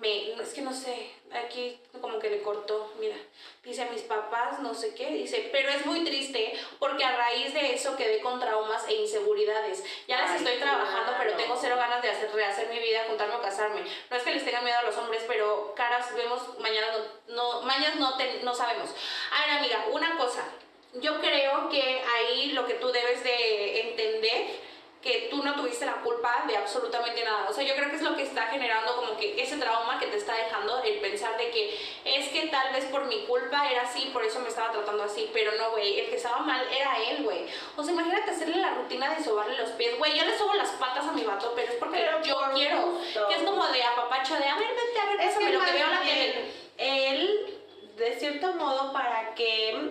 me, es que no sé, aquí como que le cortó, mira, dice mis papás, no sé qué, dice, pero es muy triste porque a raíz de eso quedé con traumas e inseguridades. Ya las Ay, estoy trabajando, pero tengo cero ganas de hacer, rehacer mi vida, juntarme o casarme. No es que les tenga miedo a los hombres, pero caras vemos, mañana no, no mañana no, te- no sabemos. A ver, amiga, una cosa, yo creo que ahí lo que tú debes de entender que tú no tuviste la culpa de absolutamente nada. O sea, yo creo que es lo que está generando como que ese trauma que te está dejando el pensar de que es que tal vez por mi culpa era así, por eso me estaba tratando así, pero no, güey, el que estaba mal era él, güey. O sea, imagínate hacerle la rutina de sobarle los pies, güey, yo le sobo las patas a mi vato, pero es porque Pero yo por quiero. gusto. Que es como de apapacho, de a ver, vete, a ver, Es que lo que veo en la tele. él, de cierto modo, para que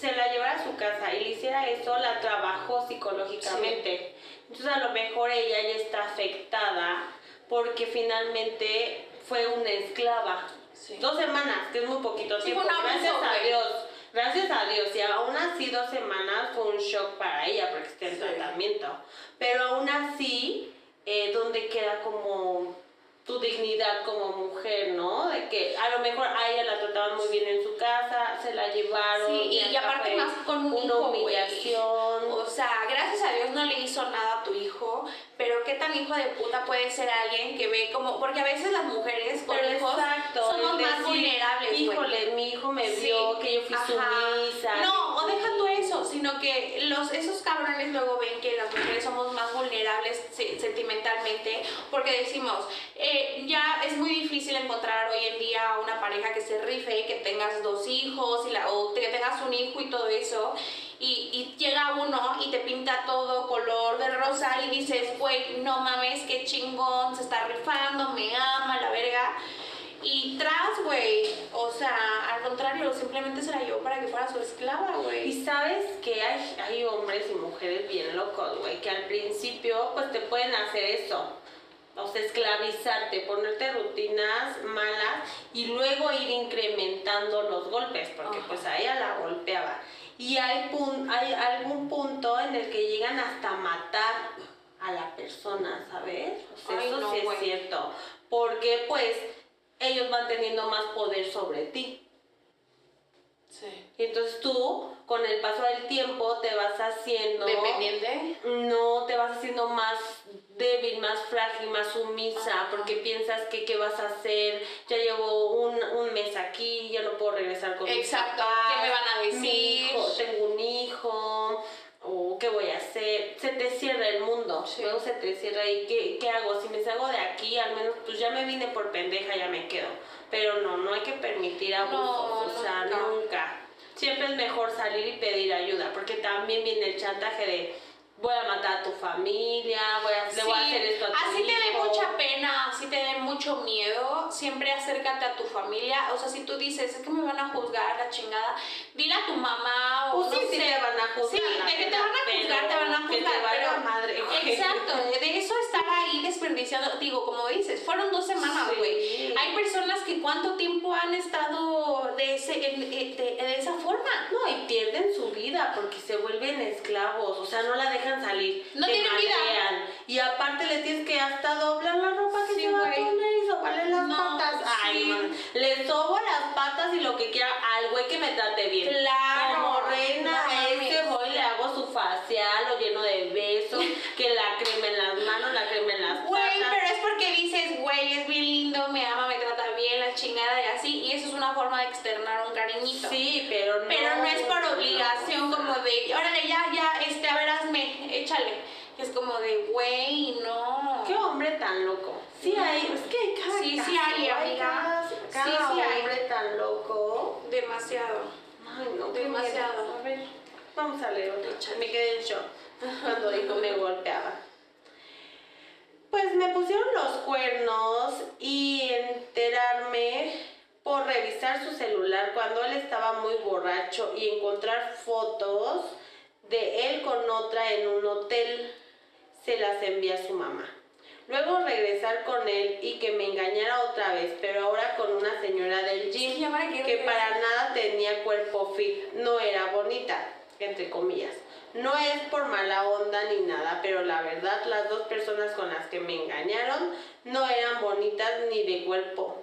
se la llevara a su casa y le hiciera eso, la trabajó psicológicamente. Entonces a lo mejor ella ya está afectada porque finalmente fue una esclava. Sí. Dos semanas, que es muy poquito Sí, tiempo. abuso, gracias a. Dios. Gracias a Dios. Y aún así dos semanas fue un shock para ella porque está en tratamiento. Pero aún así, eh, donde queda como tu dignidad como mujer, ¿no? De que a lo mejor a ella la trataban muy bien en su casa, se la llevaron. Sí, y, aparte más con un una hijo, humillación. O sea, gracias a Dios no le hizo nada a tu hijo, pero qué tan hijo de puta puede ser alguien que ve como, porque a veces las mujeres con Pero hijos exacto, somos más decir, vulnerables. Híjole, mi hijo me Sí, vio que yo fui ajá. sumisa. No, o eso, sino que los, esos cabrones luego ven que las mujeres somos más vulnerables se- sentimentalmente, porque decimos, eh, ya es muy difícil encontrar hoy en día una pareja que se rife, que tengas dos hijos, y la, o que tengas un hijo y todo eso, y, y llega uno y te pinta todo color de rosa y dices, güey, no mames, qué chingón, se está rifando, me ama, la verga. Y tras, güey, o sea, al contrario, simplemente se la llevó para que fuera su esclava, güey. Y sabes que hay, hay hombres y mujeres bien locos, güey, que al principio pues te pueden hacer eso. O sea, esclavizarte, ponerte rutinas malas y luego ir incrementando los golpes, porque Ajá. pues a ella la golpeaba. Y hay, pun- hay algún punto en el que llegan hasta matar a la persona, ¿sabes? O sea, Ay, eso no, sí es cierto. Porque pues ellos van teniendo más poder sobre ti. Sí. Y entonces tú, con el paso del tiempo, te vas haciendo... Dependiente. No, te vas haciendo más débil, más frágil, más sumisa, porque piensas que qué vas a hacer, ya llevo un, un mes aquí, ya no puedo regresar con mis Exacto, papás, ¿qué me van a mi decir? hijo, tengo un hijo, o qué voy a hacer, se te cierra el mundo, Sí. luego se te cierra y ¿qué, qué hago, si me salgo de aquí, al menos pues ya me vine por pendeja, ya me quedo, pero no, no hay que permitir abusos, No, o sea, nunca. nunca. Siempre es mejor salir y pedir ayuda, porque también viene el chantaje de voy a matar a tu familia, voy a, le voy a Sí, hacer esto a tu así te dé mucha pena, así te dé mucho miedo, siempre acércate a tu familia. O sea, si tú dices, es que me van a juzgar, la chingada, dile a tu mamá o Pues no sí, sí sé. te van a juzgar, Sí, de que te van a juzgar, te van a que te juzgar. pero- madre. Exacto, de eso estar ahí desperdiciando, digo, como dices, fueron dos semanas, Sí. güey. Hay personas que cuánto tiempo han estado de, ese, de, de esa forma. No, y pierden su vida porque se vuelven esclavos, o sea, no la dejan salir. No te tienen vida. Y aparte le tienes que hasta doblar la ropa que Sí, se va a güey. poner y sobarle las No, patas. Ay, sí. Le sobo las patas y lo que quiera al güey que me trate bien. Claro. Como reina, No a ese le hago su facial, lo lleno de besos, (laughs) que la crema en las manos, la crema en las Güey, patas. pero es porque dices, güey, es bien lindo, me ama, me trata bien, la chingada y así, y eso es una forma de externar un cariñito. Sí, pero no. Pero no es por obligación como de, órale, ya, ya, este, échale. Es como de, güey, no. Qué hombre tan loco. Sí hay, es que hay cada Sí, sí hay, amiga. cada, cada sí hombre tan loco. Demasiado. Ay, no, Demasiado. A ver. Vamos a leer otro. Me quedé en shock cuando dijo me golpeaba. Pues me pusieron los cuernos y enterarme por revisar su celular cuando él estaba muy borracho y encontrar fotos de él con otra en un hotel. Se las envía a su mamá. Luego regresar con él y que me engañara otra vez, pero ahora con una señora del gym Sí, ¿para qué que para nada tenía cuerpo fit, no era bonita, entre comillas. No es por mala onda ni nada, pero la verdad las dos personas con las que me engañaron no eran bonitas ni de cuerpo.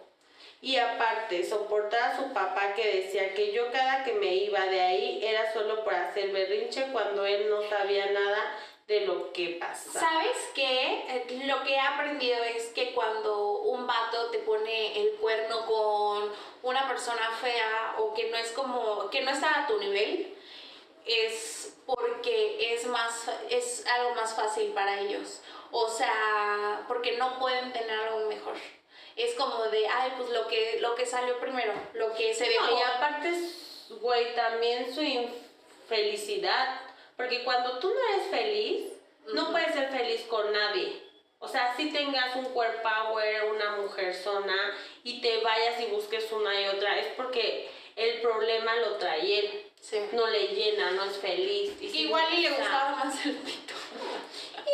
Y aparte, soportar a su papá que decía que yo cada que me iba de ahí era solo por hacer berrinche cuando él no sabía nada de lo que pasaba. ¿Sabes qué? Lo que he aprendido es que cuando un vato te pone el cuerno con una persona fea o que no es como, que no está a tu nivel, es porque es más, es algo más fácil para ellos. O sea, porque no pueden tener algo mejor. Es como de, ay, pues lo que, lo que salió primero, lo que se No, dejó. y aparte, güey, también su infelicidad. Porque cuando tú no eres feliz, no puedes ser feliz con nadie. O sea, si tengas un cuerpo power, una mujer zona, y te vayas y busques una y otra, es porque el problema lo trae él. Sí. No le llena, no es feliz. y si Igual y le gustaba más el pito.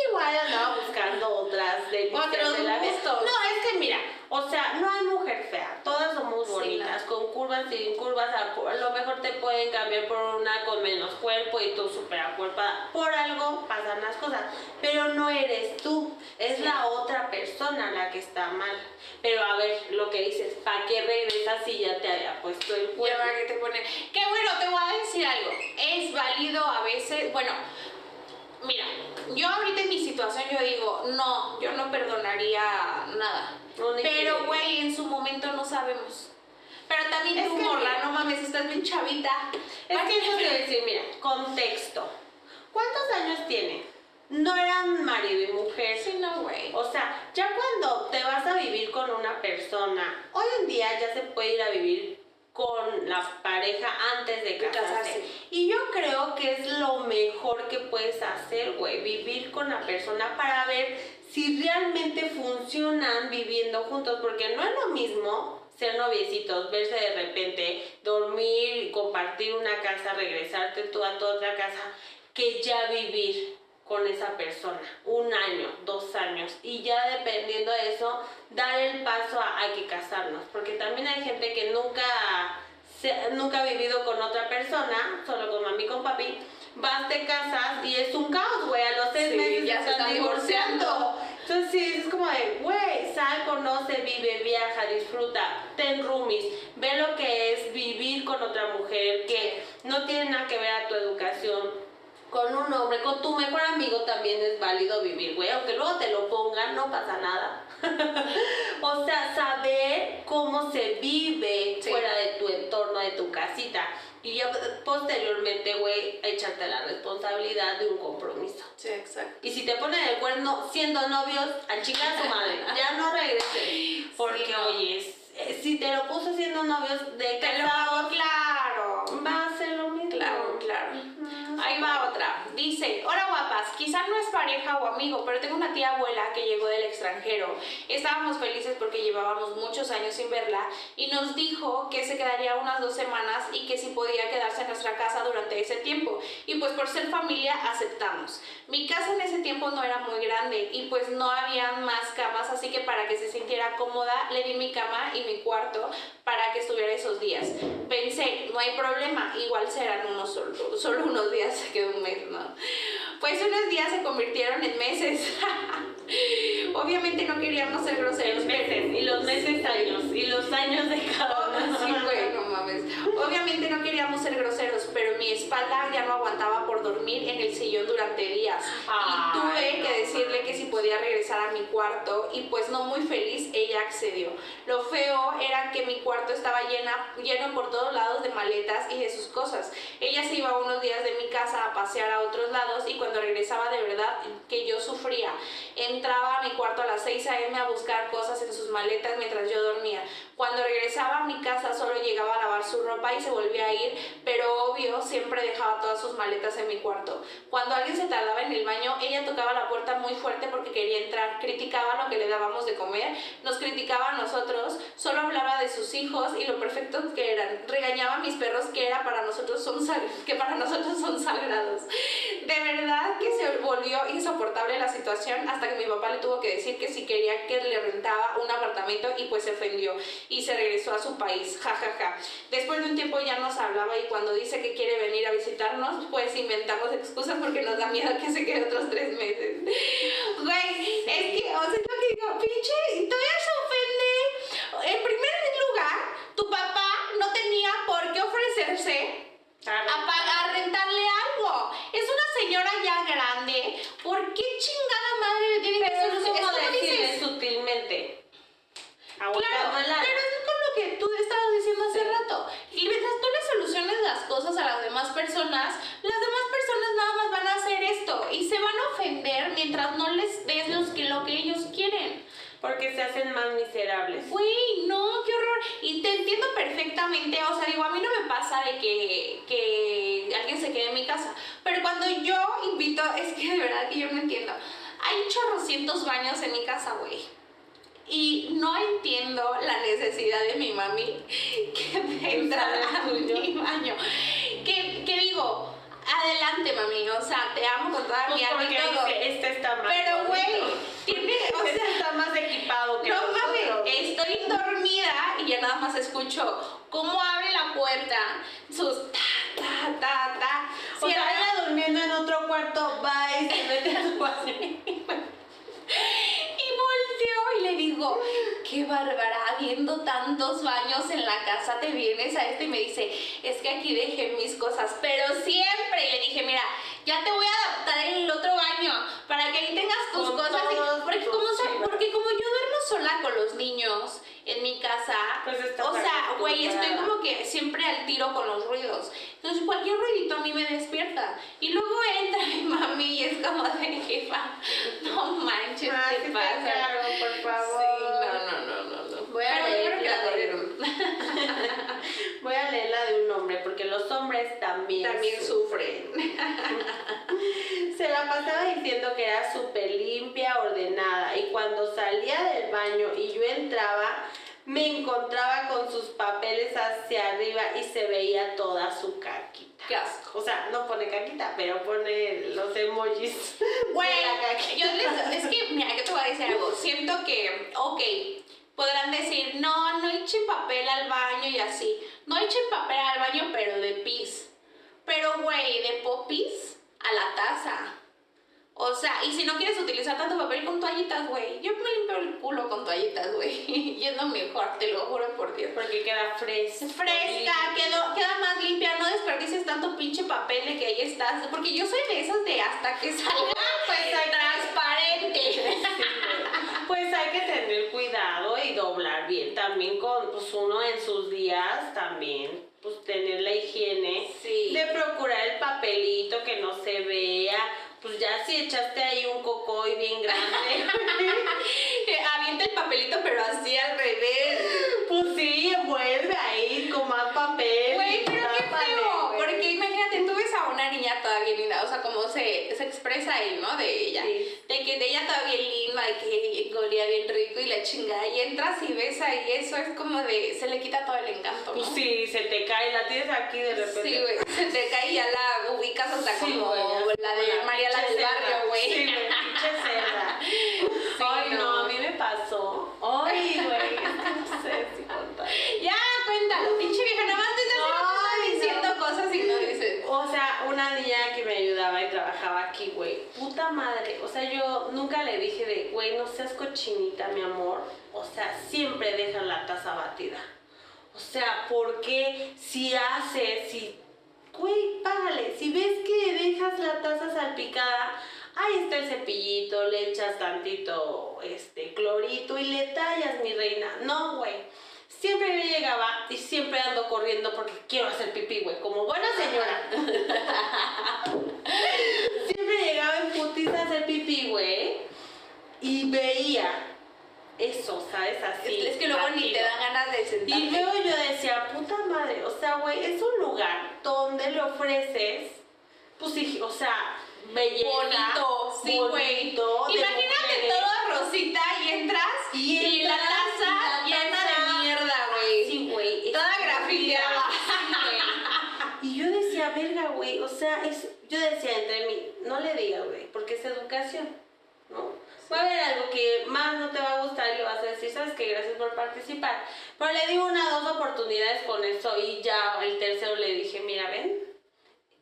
Igual andaba buscando otras de Otros de la. No, es que mira, o sea, no hay mujer fea, todas somos Sí, bonitas, con curvas y sin curvas, a lo mejor te pueden cambiar por una con menos cuerpo y tú súper acuerpada. Por algo pasan las cosas, pero no eres tú, es Sí. la otra persona la que está mal. Pero a ver, lo que dices, ¿para qué regresas si ya te había puesto el cuerpo? que te pone. Que bueno, te voy a decir algo. Es válido a veces. Bueno, mira, yo ahorita en mi situación yo digo, no, yo no perdonaría nada. No, Pero, güey, en su momento no sabemos. Pero también Es tú, mira. no mames, estás bien chavita. Es ¿Para que te decir, mira, contexto. ¿Cuántos años tiene? No eran marido y mujer. Sí, no, güey. O sea, ya cuando te vas a vivir con una persona, hoy en día ya se puede ir a vivir con la pareja antes de De casarse. casarse. Y yo creo que es lo mejor que puedes hacer, güey, vivir con la persona para ver si realmente funcionan viviendo juntos, porque no es lo mismo ser noviecitos, verse de repente, dormir, compartir una casa, regresarte tú a tu otra casa, que ya vivir con esa persona, un año, dos años, y ya dependiendo de eso, dar el paso a hay que casarnos, porque también hay gente que nunca, se- nunca ha vivido con otra persona, solo con mami con papi, vas, te casas y es un caos, güey, a los seis Sí, meses ya se están están divorciando. Entonces sí, es como de, güey, sal, conoce, vive, viaja, disfruta, ten roomies, ve lo que es vivir con otra mujer que no tiene nada que ver a tu educación, con un hombre, con tu mejor amigo también es válido vivir, güey, aunque luego te lo pongan, no pasa nada. (laughs) o sea, saber cómo se vive Sí. fuera de tu entorno, de tu casita. Y ya posteriormente, güey, echarte la responsabilidad de un compromiso. Sí, exacto. Y si te ponen el cuerno siendo novios, a chingar a su madre, ya no regreses. Porque, Sí, no. oye, eh, si te lo puso siendo novios de Te lo casados, hago claro. va a ser lo mismo. Claro, claro. Ujú. Ahí va otra. Dice, hola guapas, quizás no es pareja o amigo, pero tengo una tía abuela que llegó del extranjero. Estábamos felices porque llevábamos muchos años sin verla y nos dijo que se quedaría unas dos semanas y que si podía quedarse en nuestra casa durante ese tiempo. Y pues por ser familia aceptamos. Mi casa en ese tiempo no era muy grande y pues no habían más camas, así que para que se sintiera cómoda le di mi cama y mi cuarto para que estuviera esos días. Pensé, no hay problema, igual serán unos solo, solo unos días, (laughs) quedó un mes, ¿no? Pues unos días se convirtieron en meses. (laughs) Obviamente no queríamos ser groseros. Los meses, y los meses años, y los años de cada uno. Sí, güey, Obviamente no queríamos ser groseros, pero mi espalda ya no aguantaba por dormir en el sillón durante días. Ay, y tuve no. que decirle que si podía regresar a mi cuarto y pues no muy feliz ella accedió. Lo feo era que mi cuarto estaba llena, lleno por todos lados de maletas y de sus cosas. Ella se iba unos días de mi casa a pasear a otros lados y cuando regresaba de verdad que yo sufría. entraba a mi cuarto a las 6 a.m. a buscar cosas en sus maletas mientras yo dormía. Cuando regresaba a mi casa solo llegaba a lavar su ropa y se volvía a ir, pero obvio siempre dejaba todas sus maletas en mi cuarto. Cuando alguien se tardaba en el baño, ella tocaba la puerta muy fuerte porque quería entrar, criticaba lo que le dábamos de comer, nos criticaba a nosotros, solo hablaba de sus hijos y lo perfectos que eran. Regañaba a mis perros que era para nosotros son que para nosotros son sagrados. De verdad que se volvió insoportable la situación hasta que mi papá le tuvo que decir que si quería que le rentaba un apartamento y pues se ofendió y se regresó a su país. Ja, ja, ja. Después de un tiempo ya nos hablaba y cuando dice que quiere venir a visitarnos, pues inventamos excusas porque nos da miedo que se quede otros tres meses. Güey, es que, o sea, lo que digo, pinche, todavía se ofende. En primer lugar, tu papá no tenía por qué ofrecerse a pagar, rentarle algo. Es una señora ya grande. ¿Por qué chingada madre le tiene que es como decirle sutilmente. Claro, pero es con lo que tú estabas diciendo hace Sí. rato. Y mientras tú le soluciones las cosas a las demás personas, las demás personas nada más van a hacer esto y se van a ofender mientras no les des los que, lo que ellos quieren. Porque se hacen más miserables. Güey, no, qué horror. Y te entiendo perfectamente, o sea, digo, a mí no me pasa de que, que alguien se quede en mi casa, pero cuando yo invito, es que de verdad que yo no entiendo. Hay chorrocientos baños en mi casa, güey. Y no entiendo la necesidad de mi mami que (laughs) de entrar a mi baño. Que, que digo, adelante, mami, o sea, te amo con toda Pues mi alma y todo. dice, este está más Pero, güey, tiene, o (laughs) Este sea, está más equipado que no mames, estoy dormida y ya nada más escucho cómo abre la puerta, sus ta, ta, ta, ta. O sea, era- ella durmiendo en otro cuarto, va y se mete a su baño. (laughs) y volteo y le digo, qué bárbara, habiendo tantos baños en la casa, te vienes a este y me dice, es que aquí dejé mis cosas, pero siempre le dije, mira, ya te voy a adaptar el otro baño para que ahí tengas tus Con cosas. y- todos porque, como, porque como yo duermo sola con los niños en mi casa, Pues o sea, güey, estoy como que siempre al tiro con los ruidos. Entonces cualquier ruidito a mí me despierta. Y luego entra mi mami y es como de jefa, no manches, Ah, ¿qué te pasa? encargo, por favor. Sí, no, no, no, no, no. Voy a Pero yo leer creo que la la de- corrieron. (laughs) Voy a leer la de un hombre, porque los hombres también, También sufren. (laughs) Se la pasaba diciendo que era súper limpia, ordenada, y cuando salía del baño y yo entraba, me encontraba con sus papeles hacia arriba y se veía toda su caquita. Qué asco. O sea, no pone caquita, pero pone los emojis. Güey, les, es que, mira, yo te voy a decir algo. Siento que, ok, podrán decir, no, no eche papel al baño y así. No eche papel al baño, pero de pis. Pero, güey, de popis a la taza. O sea, y si no quieres utilizar tanto papel con toallitas, güey. Yo me limpio el culo con toallitas, güey. (laughs) Y es lo mejor, te lo juro por Dios. Porque queda fresca. Fresca, quedó, queda más limpia, no desperdices tanto pinche papel de que ahí estás. Porque yo soy de esas de hasta que salga, pues transparente. Pues hay que tener cuidado y doblar bien. También con pues uno en sus días también, pues tener la higiene Sí. de procurar el papelito que no se vea. Pues ya si echaste ahí un cocoy bien grande, (laughs) Avienta el papelito, pero así al revés. pues sí, envuelve ahí con más papel. Güey, y pero qué tápale, feo. güey. Porque imagínate, tú ves a una niña toda bien linda, o sea, como se, se expresa él, ¿no? De ella. Sí. De que de ella toda bien linda, de que olía bien rico y la chingada. Y entras y ves ahí, eso es como de. Se le quita todo el encanto. ¿no? Sí, se te cae, la tienes aquí de repente. Sí, güey, se te cae y ya la ubicas hasta Sí, como ya la de María la del barrio, güey. Sí, güey, pinche cerda. Ay, no. no. a mí me pasó. Ay, güey, es que no sé si contar. Ya, cuéntalo, pinche vieja, nada más te estás Ay, no. diciendo cosas y no dices. O sea, una niña que me ayudaba y trabajaba aquí, güey. Madre. O sea, yo nunca le dije de, güey, no seas cochinita, mi amor. O sea, siempre dejan la taza batida. O sea, ¿por qué si haces, si... Güey, págale. Si ves que dejas la taza salpicada, ahí está el cepillito, le echas tantito este clorito y le tallas, mi reina. No, güey. Siempre me llegaba y siempre ando corriendo porque quiero hacer pipí, güey, como buena señora. (laughs) siempre llegaba en putiza a hacer pipí, güey. y veía eso, ¿sabes? Así. Es que luego ni te dan ganas de sentarte. Y luego yo decía, puta madre, o sea, güey, es un lugar donde le ofreces, pues sí, o sea, belleza. bonito, sí, güey. Imagínate todo rosita y entras Y y, la taza y la taza- de mierda, güey. Sí, güey. Toda estúpida. grafiteada. Sí, güey. Y yo decía, verga, güey, o sea, es, yo decía entre mí, no le digas, güey, porque es educación, ¿no? Va a haber algo que más no te va a gustar y le vas a decir, sabes que gracias por participar. Pero le di una dos oportunidades con eso y ya el tercero le dije, mira, ven,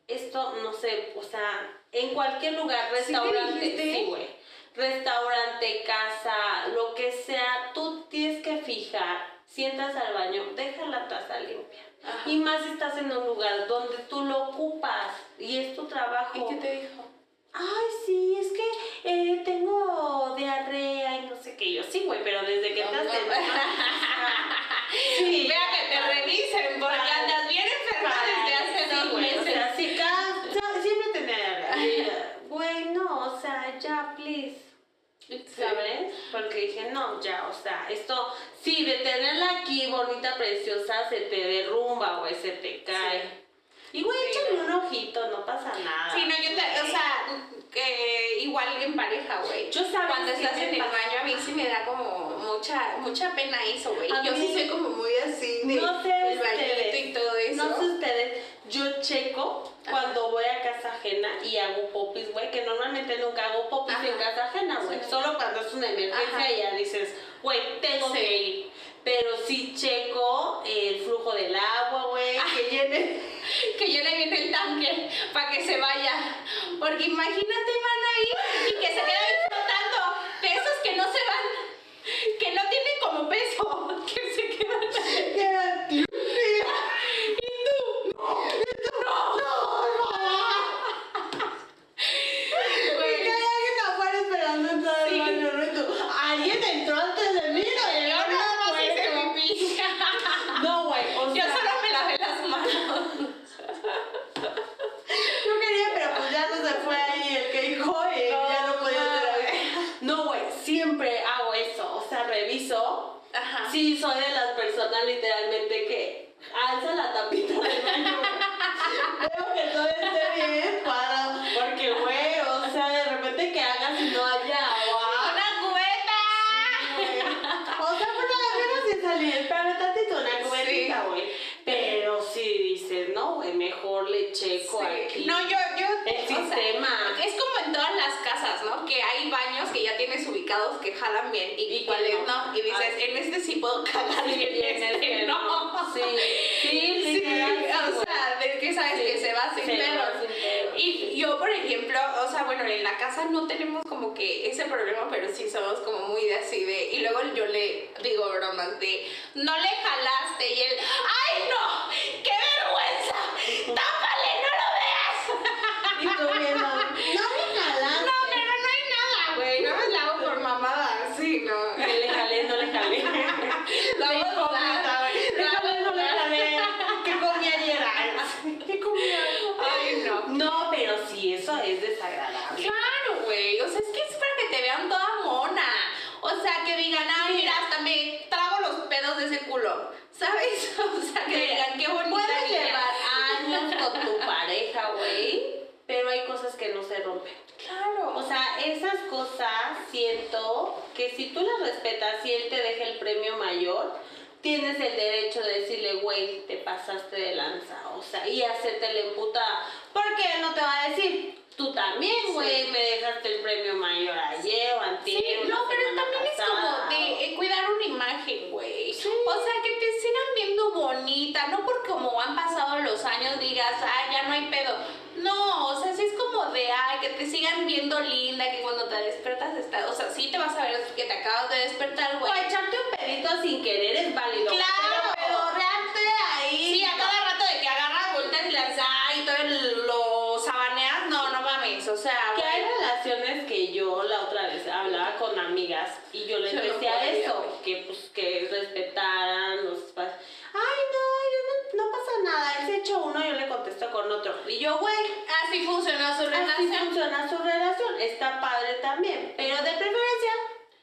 esto no sé, o sea, en cualquier lugar, restaurante, sí, güey, restaurante, casa, lo que sea, tú tienes que fijar, sientas al baño, deja la taza limpia. Ajá. Y más estás en un lugar donde tú lo ocupas y es tu trabajo. ¿Y qué te dijo? Ay, sí, es que eh, tengo diarrea y no sé qué. Yo sí, güey, pero desde que No, estás no. (laughs) Sí. Vea que te revisen porque Para- andas bien enferma desde hace Sí, dos meses. O sea, sí, cada- siempre tenía diarrea. (laughs) Güey, no, o sea, ya, please. ¿Sabes? Porque dije, no, ya, o sea, esto, sí, de tenerla aquí bonita, preciosa, se te derrumba, güey, se te cae. Y, güey, Sí, échale un ojito, no pasa nada. Sí, no, yo te, o sea, que igual en pareja, güey. Yo sabes Cuando estás en el baño a mí sí me da como mucha, mucha pena eso, güey. Yo sí soy como muy así de No sé el ustedes. y todo eso. No sé ustedes, yo checo cuando voy a casa ajena y hago popis, güey, que normalmente nunca hago popis Ajá. en casa ajena, güey. Sí. Solo cuando es una emergencia Ajá. y ya dices, güey, tengo Sí. que ir. Pero sí checo el flujo del agua, güey, Ah. que llene. que llene bien el tanque para que se vaya. Porque imagínate, van ahí y que se queda ahí flotando. De esos que no se van, que no tienen como peso, que se quedan ahí. Y tú, no, Y Güey, que hay alguien afuera esperando entrar Sí. al baño, ¿no? Y tú, alguien entró antes de mí, no yo llegó nada más güey. hice pipí. No, güey, o Yo sea, solo me lavé las manos. yo quería, pero pues ya no se fue ahí el que dijo y ya no podía hacer mames. algo. No, güey, siempre hago eso, o sea, reviso. Ajá. Sí, soy de las personas literalmente que alza la tapita del baño. Veo que todo esté bien para, porque, güey, o sea, de repente que hagas y no haya agua. ¡Una cubeta! güey. O sea, bueno, la menos sí salir, espérame tantito, una cubetita, Sí. güey. Pero si dices, no, güey, mejor le checo Sí. aquí. No, yo, yo. El sea, sistema. es como en todas las casas, ¿no? Que hay baños que ya tienes ubicados que jalan bien y, Y cuáles no. no. Y dices, en este sí puedo cagar Sí, bien, en este este no. no. Sí, (laughs) sí, Sí, o sea, de que sabes que se va sin pedos. Y yo, por ejemplo, o sea, bueno, en la casa no tenemos como que ese problema, pero sí somos como muy de así de. Y luego yo le digo bromas de, no le jalaste. Y él, ¡ay no! ¡Qué vergüenza! ¡Tápale, no lo veas! Y tú viendo, no me jalaste. No, pero no hay nada, güey. No me la hago por mamada, sí, no. Que le jalé, no le jalé. (laughs) La De voy a hipócrita, dudar. güey. Le jalé, no le jalé. ¿Qué comí ayer? Ay, ¿Qué comí Ay, no. No, pero sí, eso es desagradable. Claro, güey. O sea, es que es para que te vean toda mona. O sea, que digan, ay, mira, hasta me trago los pedos de ese culo. ¿Sabes? (laughs) O sea, que digan, qué bonita niña. llevar años con tu pareja, güey, pero hay cosas que no se rompen. Claro. O sea, esas cosas siento que si tú las respetas y él te deja el premio mayor, tienes el derecho de decirle, güey, te pasaste de lanza, o sea, y hacerte la emputada. Porque él no te va a decir, tú también, güey, Sí. me dejaste el premio mayor ayer o antier. Sí, no, pero también es como pasada". de eh, cuidar una imagen, güey. Sí. O sea, que te sigan viendo bonita, no porque como han pasado los años digas, ay, ya no hay pedo. No, o sea, sí es como de, ay, que te sigan viendo linda, que cuando te despiertas está, o sea, sí te vas a ver que te acabas de despertar, O güey. echarte un pedito sin querer es válido. Claro. Pero pedorrearte ahí. Sí, a cada rato de que agarras vueltas y las ay, y todo lo sabaneas, no, no mames, o sea, Que hay relaciones que yo la otra vez hablaba con amigas y yo les Yo no decía podría, eso, que pues que respetaran Y yo, güey, así funciona su relación. Así funciona su relación, está padre también, pero de preferencia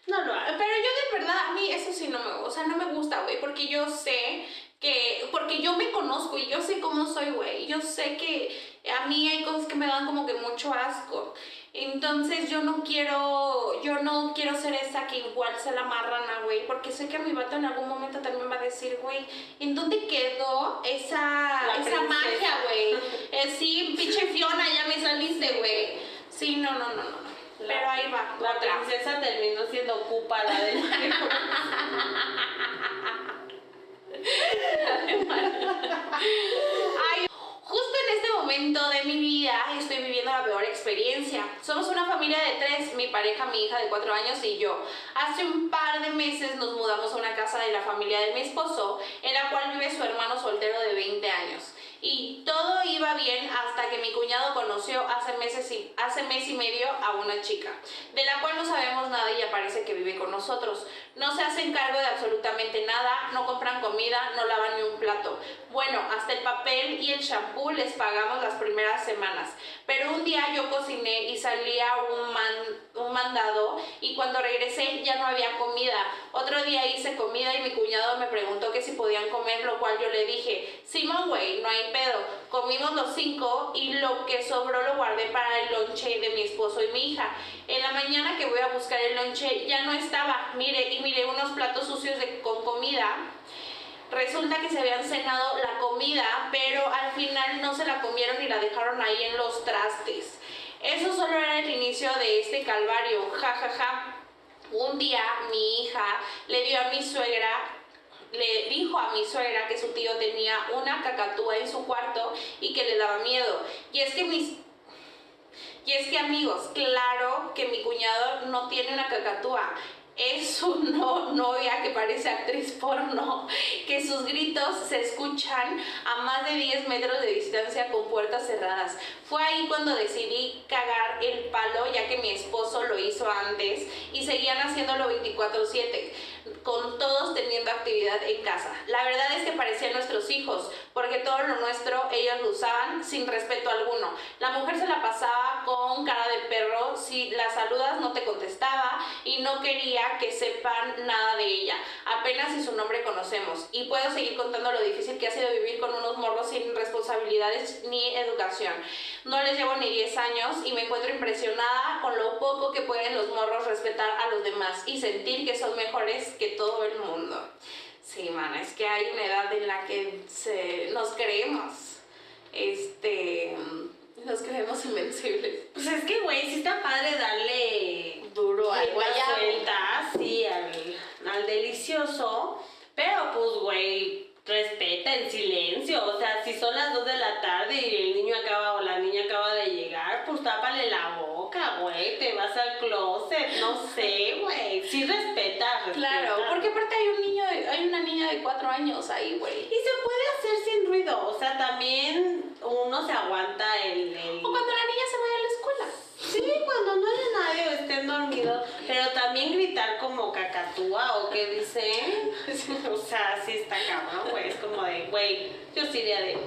no lo hago. Pero yo de verdad, a mí eso sí no me, o sea, no me gusta, güey, porque yo sé que, porque yo me conozco y yo sé cómo soy, güey, yo sé que a mí hay cosas que me dan como que mucho asco. Entonces yo no quiero, yo no quiero ser esa que igual se la marrana, güey, porque sé que mi vato en algún momento también va a decir, güey, ¿en dónde quedó esa, esa magia, güey? (laughs) Eh, sí, pinche Fiona, ya me saliste, güey. Sí, no, no, no, no. Pero ahí va. La princesa terminó siendo ocupa la del (laughs) (laughs) Ay, Justo en este momento de mi vida estoy viviendo la peor experiencia. Somos una familia de tres, mi pareja, mi hija de cuatro años y yo. Hace un par de meses nos mudamos a una casa de la familia de mi esposo, en la cual vive su hermano soltero de 20 años. Y todo iba bien hasta que mi cuñado conoció hace, meses y, hace mes y medio a una chica, de la cual no sabemos nada y aparece que vive con nosotros. No se hacen cargo de absolutamente nada, no compran comida, no lavan ni un plato. Bueno, hasta el papel y el shampoo les pagamos las primeras semanas. Pero un día yo cociné y salía un, un mandado y cuando regresé ya no había comida. Otro día hice comida y mi cuñado me preguntó que si podían comer, lo cual yo le dije, Simón, güey, no hay pedo. Comimos los cinco y lo que sobró lo guardé para el lonche de mi esposo y mi hija. En la mañana que voy a buscar el lonche ya no estaba. Mire, y miré unos platos sucios de, con comida. Resulta que se habían cenado la comida, pero al final no se la comieron y la dejaron ahí en los trastes. Eso solo era el inicio de este calvario. Ja, ja, ja. Un día mi hija le dio a mi suegra le dijo a mi suegra que su tío tenía una cacatúa en su cuarto y que le daba miedo. Y es que mis y es que amigos, claro que mi cuñado no tiene una cacatúa es su no, novia que parece actriz porno, que sus gritos se escuchan a más de 10 metros de distancia con puertas cerradas. Fue ahí cuando decidí cagar el palo, ya que mi esposo lo hizo antes y seguían haciéndolo 24/7 con todos teniendo actividad en casa. La verdad es que parecían nuestros hijos, porque todo lo nuestro ellos lo usaban sin respeto alguno. La mujer se la pasaba con cara de perro, si la saludas no te contestaba y no quería que sepan nada de ella, apenas si su nombre conocemos. Y puedo seguir contando lo difícil que ha sido vivir con unos morros sin responsabilidades ni educación. No les llevo ni 10 años y me encuentro impresionada con lo poco que pueden los morros respetar a los demás y sentir que son mejores que todo el mundo. Sí, man, es que hay una edad en la que se, nos creemos. Este. Nos creemos invencibles. Pues es que, güey, sí está padre darle duro al suelta, sí, al, al delicioso. Pero, pues, güey, respeta en silencio. O sea, si son las 2 de la tarde y el niño acaba o la niña acaba de llegar, pues tápale la boca, güey. Te vas al closet, no sé, güey. Sí respeta, respeta. Claro, porque aparte hay un niño, hay una niña de 4 años ahí, güey. Y se puede hacer sin ruido. O sea, también uno se aguanta el... el... O cuando la niña se vaya a la escuela. Sí, cuando no haya nadie o estén dormidos, pero también gritar como cacatúa o que dicen, o sea, sí está cabrón, güey, es como de, güey, yo sí iría de,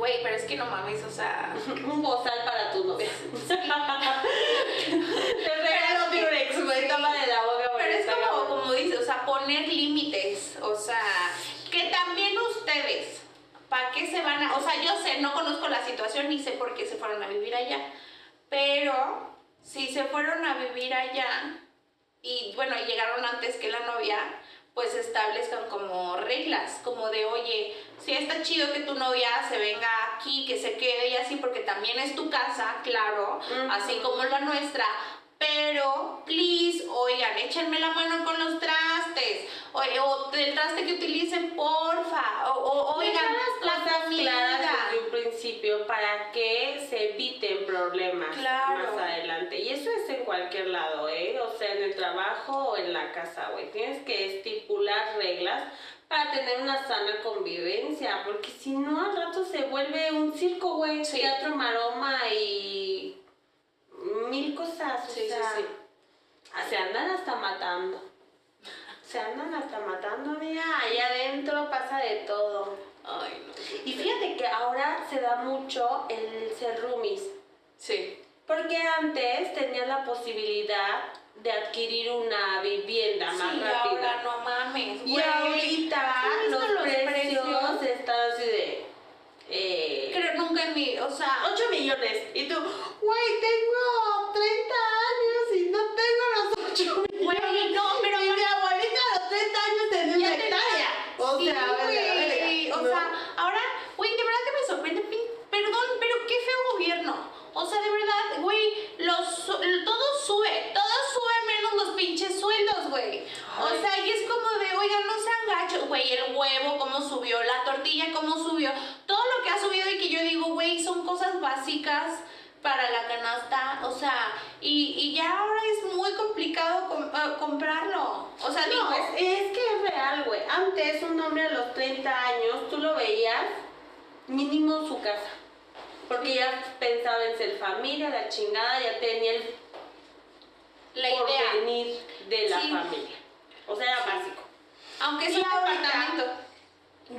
Güey, pero es que no mames, o sea... (laughs) un bozal para tu novia. (laughs) Te regalo Durex, güey, tómale la boca. Pero es como, como dice, o sea, poner límites, o sea, que también ustedes, ¿para qué se van a...? O sea, yo sé, no conozco la situación ni sé por qué se fueron a vivir allá, pero si se fueron a vivir allá y, bueno, llegaron antes que la novia, pues establezcan como reglas, como de, oye, si está chido que tu novia se venga aquí, que se quede y así, porque también es tu casa, claro, así como la nuestra, pero, please, oigan, échenme la mano con los trastes, o, o el traste que utilicen, porfa, o, o oigan, las cosas desde un principio para que se eviten problemas Claro. más adelante. Y eso es en cualquier lado, ¿eh? O sea, en el trabajo o en la casa, güey. Tienes que estipular reglas para tener una sana convivencia, porque si no al rato se vuelve un circo, güey, Sí. teatro maroma y mil cosas, o Sí, sí, sea, sí. ah, se andan hasta matando. Se andan hasta matando, mira, allá adentro pasa de todo. Ay, no. Y fíjate que ahora se da mucho el ser roomies. Sí. Porque antes tenías la posibilidad de adquirir una vivienda más Sí, rápido. ahora no mames. Y güey. ahorita ¿Has los, los precios, precios? están así de... Eh, Creo nunca en mi, o sea, 8 millones. Y tú, güey, tengo 30 años y no tengo los 8 millones. güey, no, pero y mi abuelita a los 30 años tenía una hectárea. O Sí, sea, güey, O ¿no? sea, ahora, güey, de verdad que me sorprende. Perdón, pero qué feo gobierno. O sea, de verdad, güey, los, todo sube, todo sube menos los pinches sueldos, güey. O sea, y es como de, oigan, no sean gachos, güey, el huevo, cómo subió, la tortilla, cómo subió, todo lo que ha subido y que yo digo, güey, son cosas básicas para la canasta, o sea, y, y ya ahora es muy complicado com- eh, comprarlo. O sea, digo, No, es, es que es real, güey. Antes un hombre a los 30 años, tú lo veías mínimo su casa. Porque ya pensaba en ser familia, la chingada, ya tenía el la idea. porvenir de la Sí. familia. O sea, era básico. Aunque es Y un ahorita- departamento.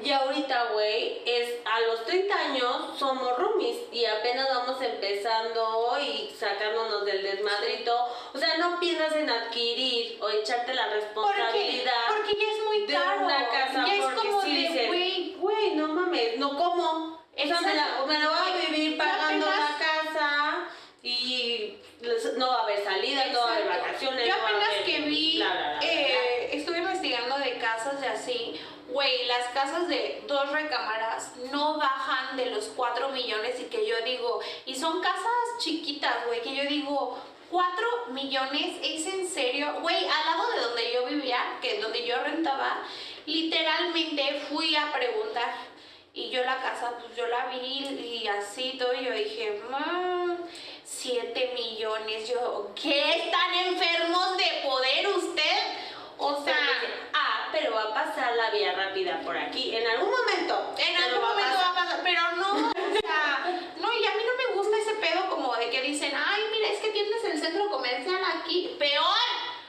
Y ahorita, güey, es a los 30 años somos roomies y apenas vamos empezando y sacándonos del desmadrito. O sea, no piensas en adquirir o echarte la responsabilidad porque ya es muy de caro. una casa ya es porque como sí de, güey, güey, no mames, no como. O sea, me la, me la voy a vivir pagando apenas- la casa y no va a haber salidas, no va a haber vacaciones. Yo no apenas haber que vi, bla, bla, bla, bla, bla. eh, estuve investigando de casas de así, güey, las casas de dos recámaras no bajan de los 4 millones y que yo digo, y son casas chiquitas, güey, que yo digo, 4 millones, ¿es en serio? Güey, al lado de donde yo vivía, que donde yo rentaba, literalmente fui a preguntar. Y yo la casa, pues yo la vi y así todo, y yo dije, mmm, 7 millones. Yo, ¿qué están enfermos de poder usted? O sea, ah, pero va a pasar la vía rápida por aquí. En algún momento. en algún va momento va a pasar, pero no, o sea, no, y a mí no me gusta ese pedo como de que dicen, ay, mira, es que tienes el centro comercial aquí. Peor,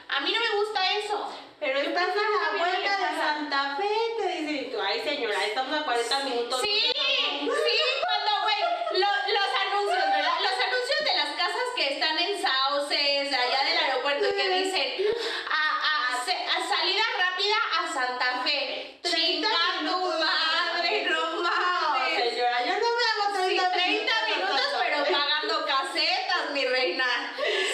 a mí no me gusta eso. Pero Yo estás prefiero a la una vuelta vida de lejana. Santa Fe, te dicen, y tú, ay señora, estamos a 40 minutos. Sí, sí, cuando, güey, lo- los anuncios, ¿verdad? Los anuncios de las casas que están en Sauces, allá del aeropuerto, que dicen a, a, a salida rápida a Santa Fe. 30 Chinga tu minutos. madre, no No, mames. señora, yo no me hago Sí, 30, 30 minutos, pero pagando casetas, mi reina.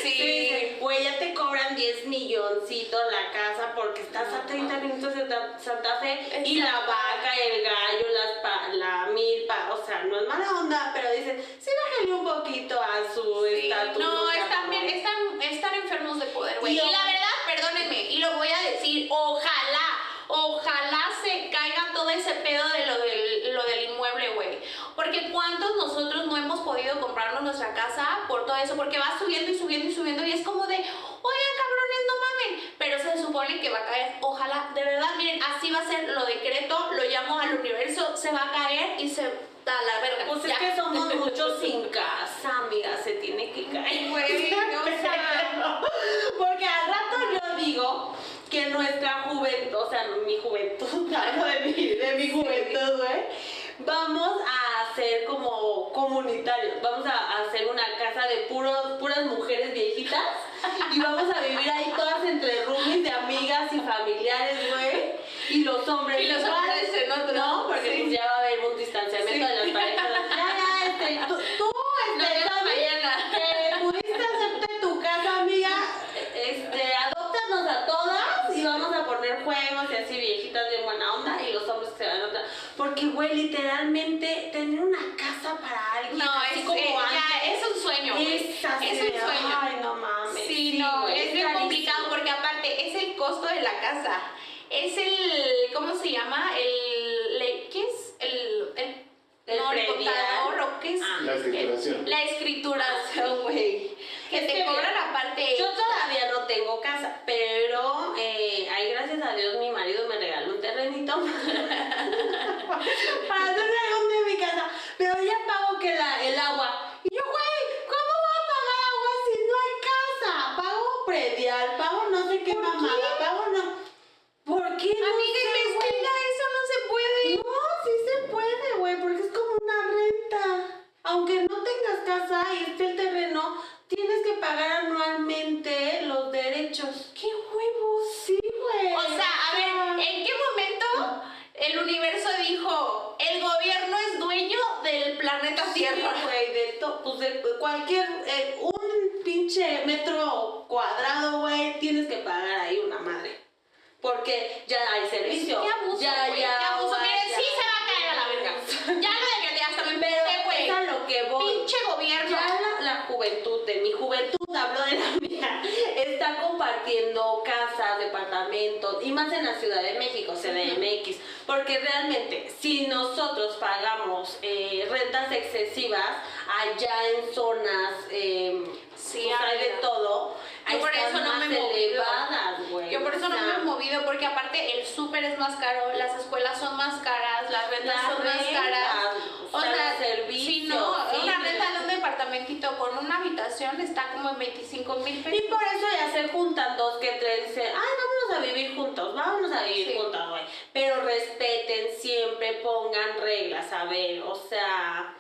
Sí, Sí. sí, güey, ya te cobran 10 milloncitos la casa porque estás a 30 minutos Santa Fe y la vaca, el gallo, las pa- la milpa, o sea, no es mala onda, pero dicen, sí, bájale un poquito a su Sí, estatus. no, están bien, están, están enfermos de poder, güey. Y Y, la verdad, perdónenme, y lo voy a decir, ojalá, ojalá se caiga todo ese pedo de lo del, lo del inmueble, güey. Porque cuántos nosotros no hemos podido comprarnos nuestra casa por todo eso, porque va subiendo y subiendo y subiendo y es como de, cabrones, no mamen. Pero se supone que va a caer, ojalá, de verdad, miren, así va a ser, lo decreto, lo llamo al universo, se va a caer y se da la verga. Pues es que somos muchos sin casa, amiga, se tiene que caer. Güey, (laughs) o sea, Porque al rato yo digo que nuestra juventud, o sea, mi juventud, (laughs) hablo de mi, de mi juventud, güey, vamos a hacer como comunitarios, vamos a hacer una casa de puros, puras mujeres viejitas y vamos a vivir ahí todas entre roomies de amigas y familiares, güey, y los hombres. Y los igual, hombres en otro. No, porque Sí. pues ya va a haber un distanciamiento Sí. de las parejas. (laughs) Ya, ya, este, tú, tú, No, este, Tami, mañana. que pudiste hacerte tu casa, amiga, este, adóptanos a todas vamos a poner juegos y así viejitas de buena onda y los hombres que se van a otra. Porque, güey, literalmente tener una casa para alguien, No, así es, como eh, antes, ya, es un sueño. es así es un sueño. Ay, no mames. Sí, no, güey, es bien complicado porque aparte es el costo de la casa. Es el, ¿cómo se llama? El, le- ¿qué es? El, el, El no, contador o qué es? Ah. La escrituración. La escrituración, güey. Que te cobran aparte. Yo todavía no tengo casa, pero eh, ay, gracias a Dios mi marido me regaló un terrenito (laughs) para hacer algún de mi casa. Pero ya pago que la, el agua. Y yo, güey, ¿cómo voy a pagar agua si no hay casa? Pago predial, pago no sé qué ¿Por mamada, qué? pago no. ¿Por qué? No Amiga, investiga, eso no se puede. No, sí se puede, güey, porque es como una renta. Aunque no tengas casa y esté el terreno, tienes que pagar anualmente los derechos. ¡Qué huevos! Sí, güey. O sea, a ver, ¿en qué momento el universo dijo, el gobierno es dueño del planeta Sí, Tierra? güey, de to- pues de cualquier, eh, un pinche metro cuadrado, güey, tienes que pagar ahí una madre. Porque ya hay servicio. ¡Qué abuso, ya, güey! ya, ¡Qué abuso! güey, Miren, ya. sí se va a caer a la verga. Ya lo de que hasta me Pero emputé, güey. es a lo que voy. Pinche gobierno. Ya la, la juventud, de mi juventud, hablo de la mía, está compartiendo casas, departamentos, y más en la Ciudad de México, CDMX, porque realmente si nosotros pagamos eh, rentas excesivas allá en zonas, eh, Sí, pues hay de amiga. todo, Yo por están eso no más me he movido. elevadas, güey. Yo por eso O no sea, me he movido, porque aparte el súper es más caro, las escuelas son más caras, las rentas son más rentas, caras. o O sea, servicios, si no, sí. una renta de un departamentito con una habitación está como en 25 mil pesos. Y por eso ya se juntan dos que tres, dicen, ay, vámonos a vivir juntos, vámonos a vivir Sí. juntos, güey. Pero respeten siempre, pongan reglas, a ver, o sea,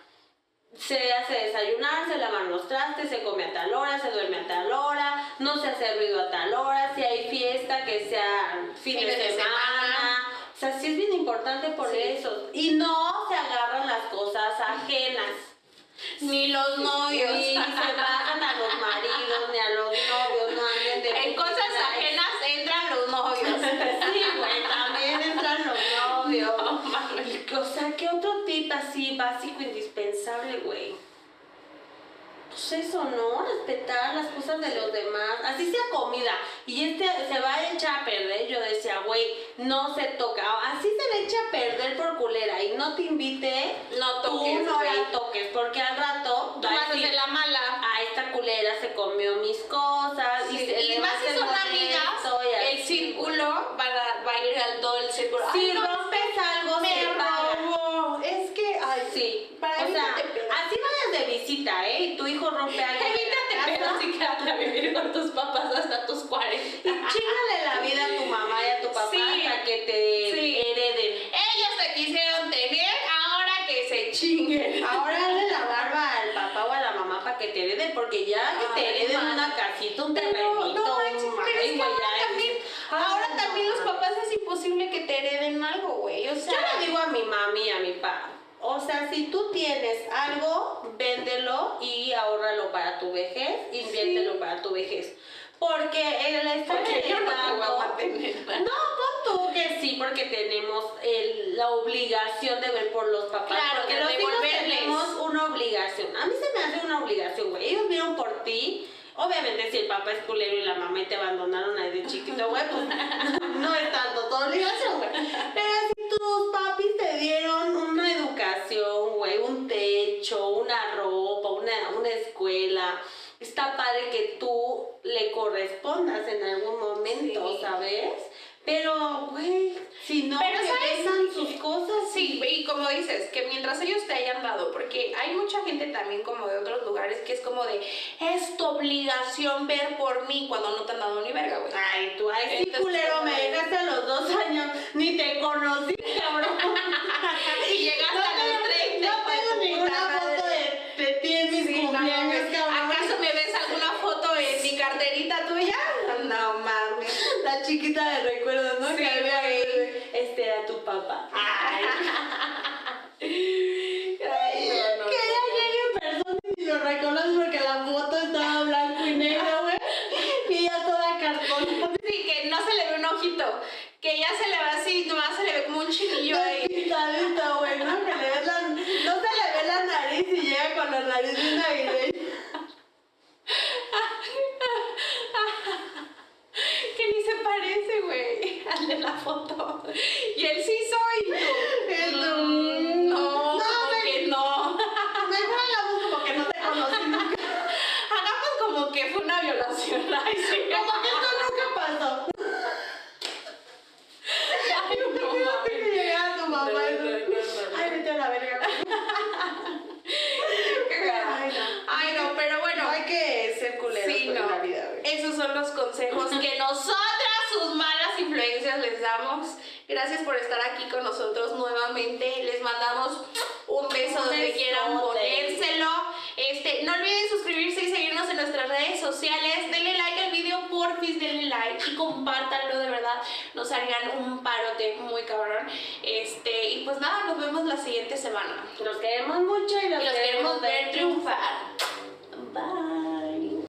se hace desayunar, se lavan los trastes, se come a tal hora, se duerme a tal hora, no se hace ruido a tal hora, si hay fiesta, que sea fin de, de semana. semana. O sea, sí es bien importante Sí. eso. Y no se agarran las cosas ajenas. Ni los novios. Ni se bajan a los maridos, ni a los novios, no anden de en cosas ajenas entran los novios. Sí, güey, también entran los novios. No. O sea, ¿qué otro tip así básico, indispensable, güey? Eso, ¿no? Respetar las cosas de los demás. Así sea comida. Y este se va a echar a perder. Yo decía, güey, no se toca. Así se le echa a perder por culera. Y no te invite, No tú toques, no güey. la toques. Porque al rato Tú vas a ser la mala. a esta culera se comió mis cosas. Sí, se y le más si son amigas, y el círculo va a, va a ir al todo el círculo. Ay, no, rompes algo, me se paga. robó. Es que, ay, Sí, Para o sea, evítate pedos. así vayas de visita, ¿eh? Y tu hijo rompe algo. Evítate (laughs) pedos y quédate a vivir con tus papás hasta tus 40. Y chingale la vida a tu mamá y a tu papá Sí. hasta que te Sí. hereden. Ellos te quisieron tener, ahora que se chinguen. Ahora hazle la barba al papá o a la mamá para que te hereden, porque ya que te hereden una casita, un terrenito, no, ay, es que ya es- también, Ay, ahora no, también los no. papás es imposible que te hereden algo, güey. O sea, Yo le digo a mi mami y a mi papá, o sea, si tú tienes algo, véndelo y ahórralo para tu vejez, inviértelo para tu vejez. Porque el estar porque yo no te voy a heredando- mantener. No, pon tú que sí, porque tenemos el- la obligación de ver por los papás. Claro, porque de los hijos tenemos una obligación. A mí se me hace una obligación, güey. Ellos vieron por ti. Obviamente, si el papá es culero y la mamá te abandonaron ahí de chiquito, güey, pues (laughs) no es tanto tu obligación, güey. Pero tus papis te dieron una educación, güey, un techo, una ropa, una, una escuela, está padre que tú le correspondas en algún momento, Sí. ¿sabes? Pero, güey, si no, Pero, vendan sus cosas. Sí, y como dices, que mientras ellos te hayan dado, porque hay mucha gente también como de otros lugares que es como de, es tu obligación ver por mí cuando no te han dado ni verga, güey. Ay, tú, ay, sí, Entonces, culero, me dejaste a los dos años, ni te conocí, cabrón. (laughs) Y llegaste a los 30. No tengo ninguna foto de, de ti en mis Sí, cumpleaños, cabrón. ¿Acaso me ves alguna foto en mi carterita tuya? No mames. La chiquita de recuerdos, ¿no? Sí, que había güey. Tu papá. Ay. Ay, no, no, que ya llegue en persona y lo reconoces porque la foto estaba blanco y negro, güey. Y ella toda cartón. Sí, que no se le ve un ojito. Que ya se le ve así, nomás se le ve como un chinillo ahí. Pintadito, güey, ¿no? Que le ves la, no se le ve la nariz y llega con la nariz de navideña. (laughs) (laughs) Que ni se parece, güey, (laughs) al de la foto. Y él sí soy. Mm, No, No, como me- que no. (laughs) Mejor hagamos como que no te conocí nunca. Hagamos como que fue una violación. Ay, sí. Como que esto nunca pasó. Ay, no, No, no, no, no. Ay, vete a la verga. Ay, no. Ay, no, pero bueno. No hay que ser culeros Sí, con no. la vida, güey. Esos son los consejos que nosotras, sus malas influencias, les damos. Gracias por estar aquí con nosotros nuevamente. Les mandamos un beso donde quieran ponérselo. Este, no olviden suscribirse y seguirnos en nuestras redes sociales. Denle like al video, porfis, denle like y compártanlo, de verdad. Nos harían un parote muy cabrón. Este, y pues nada, nos vemos la siguiente semana. Los queremos mucho y los, Y los queremos ver triunfar. Bye.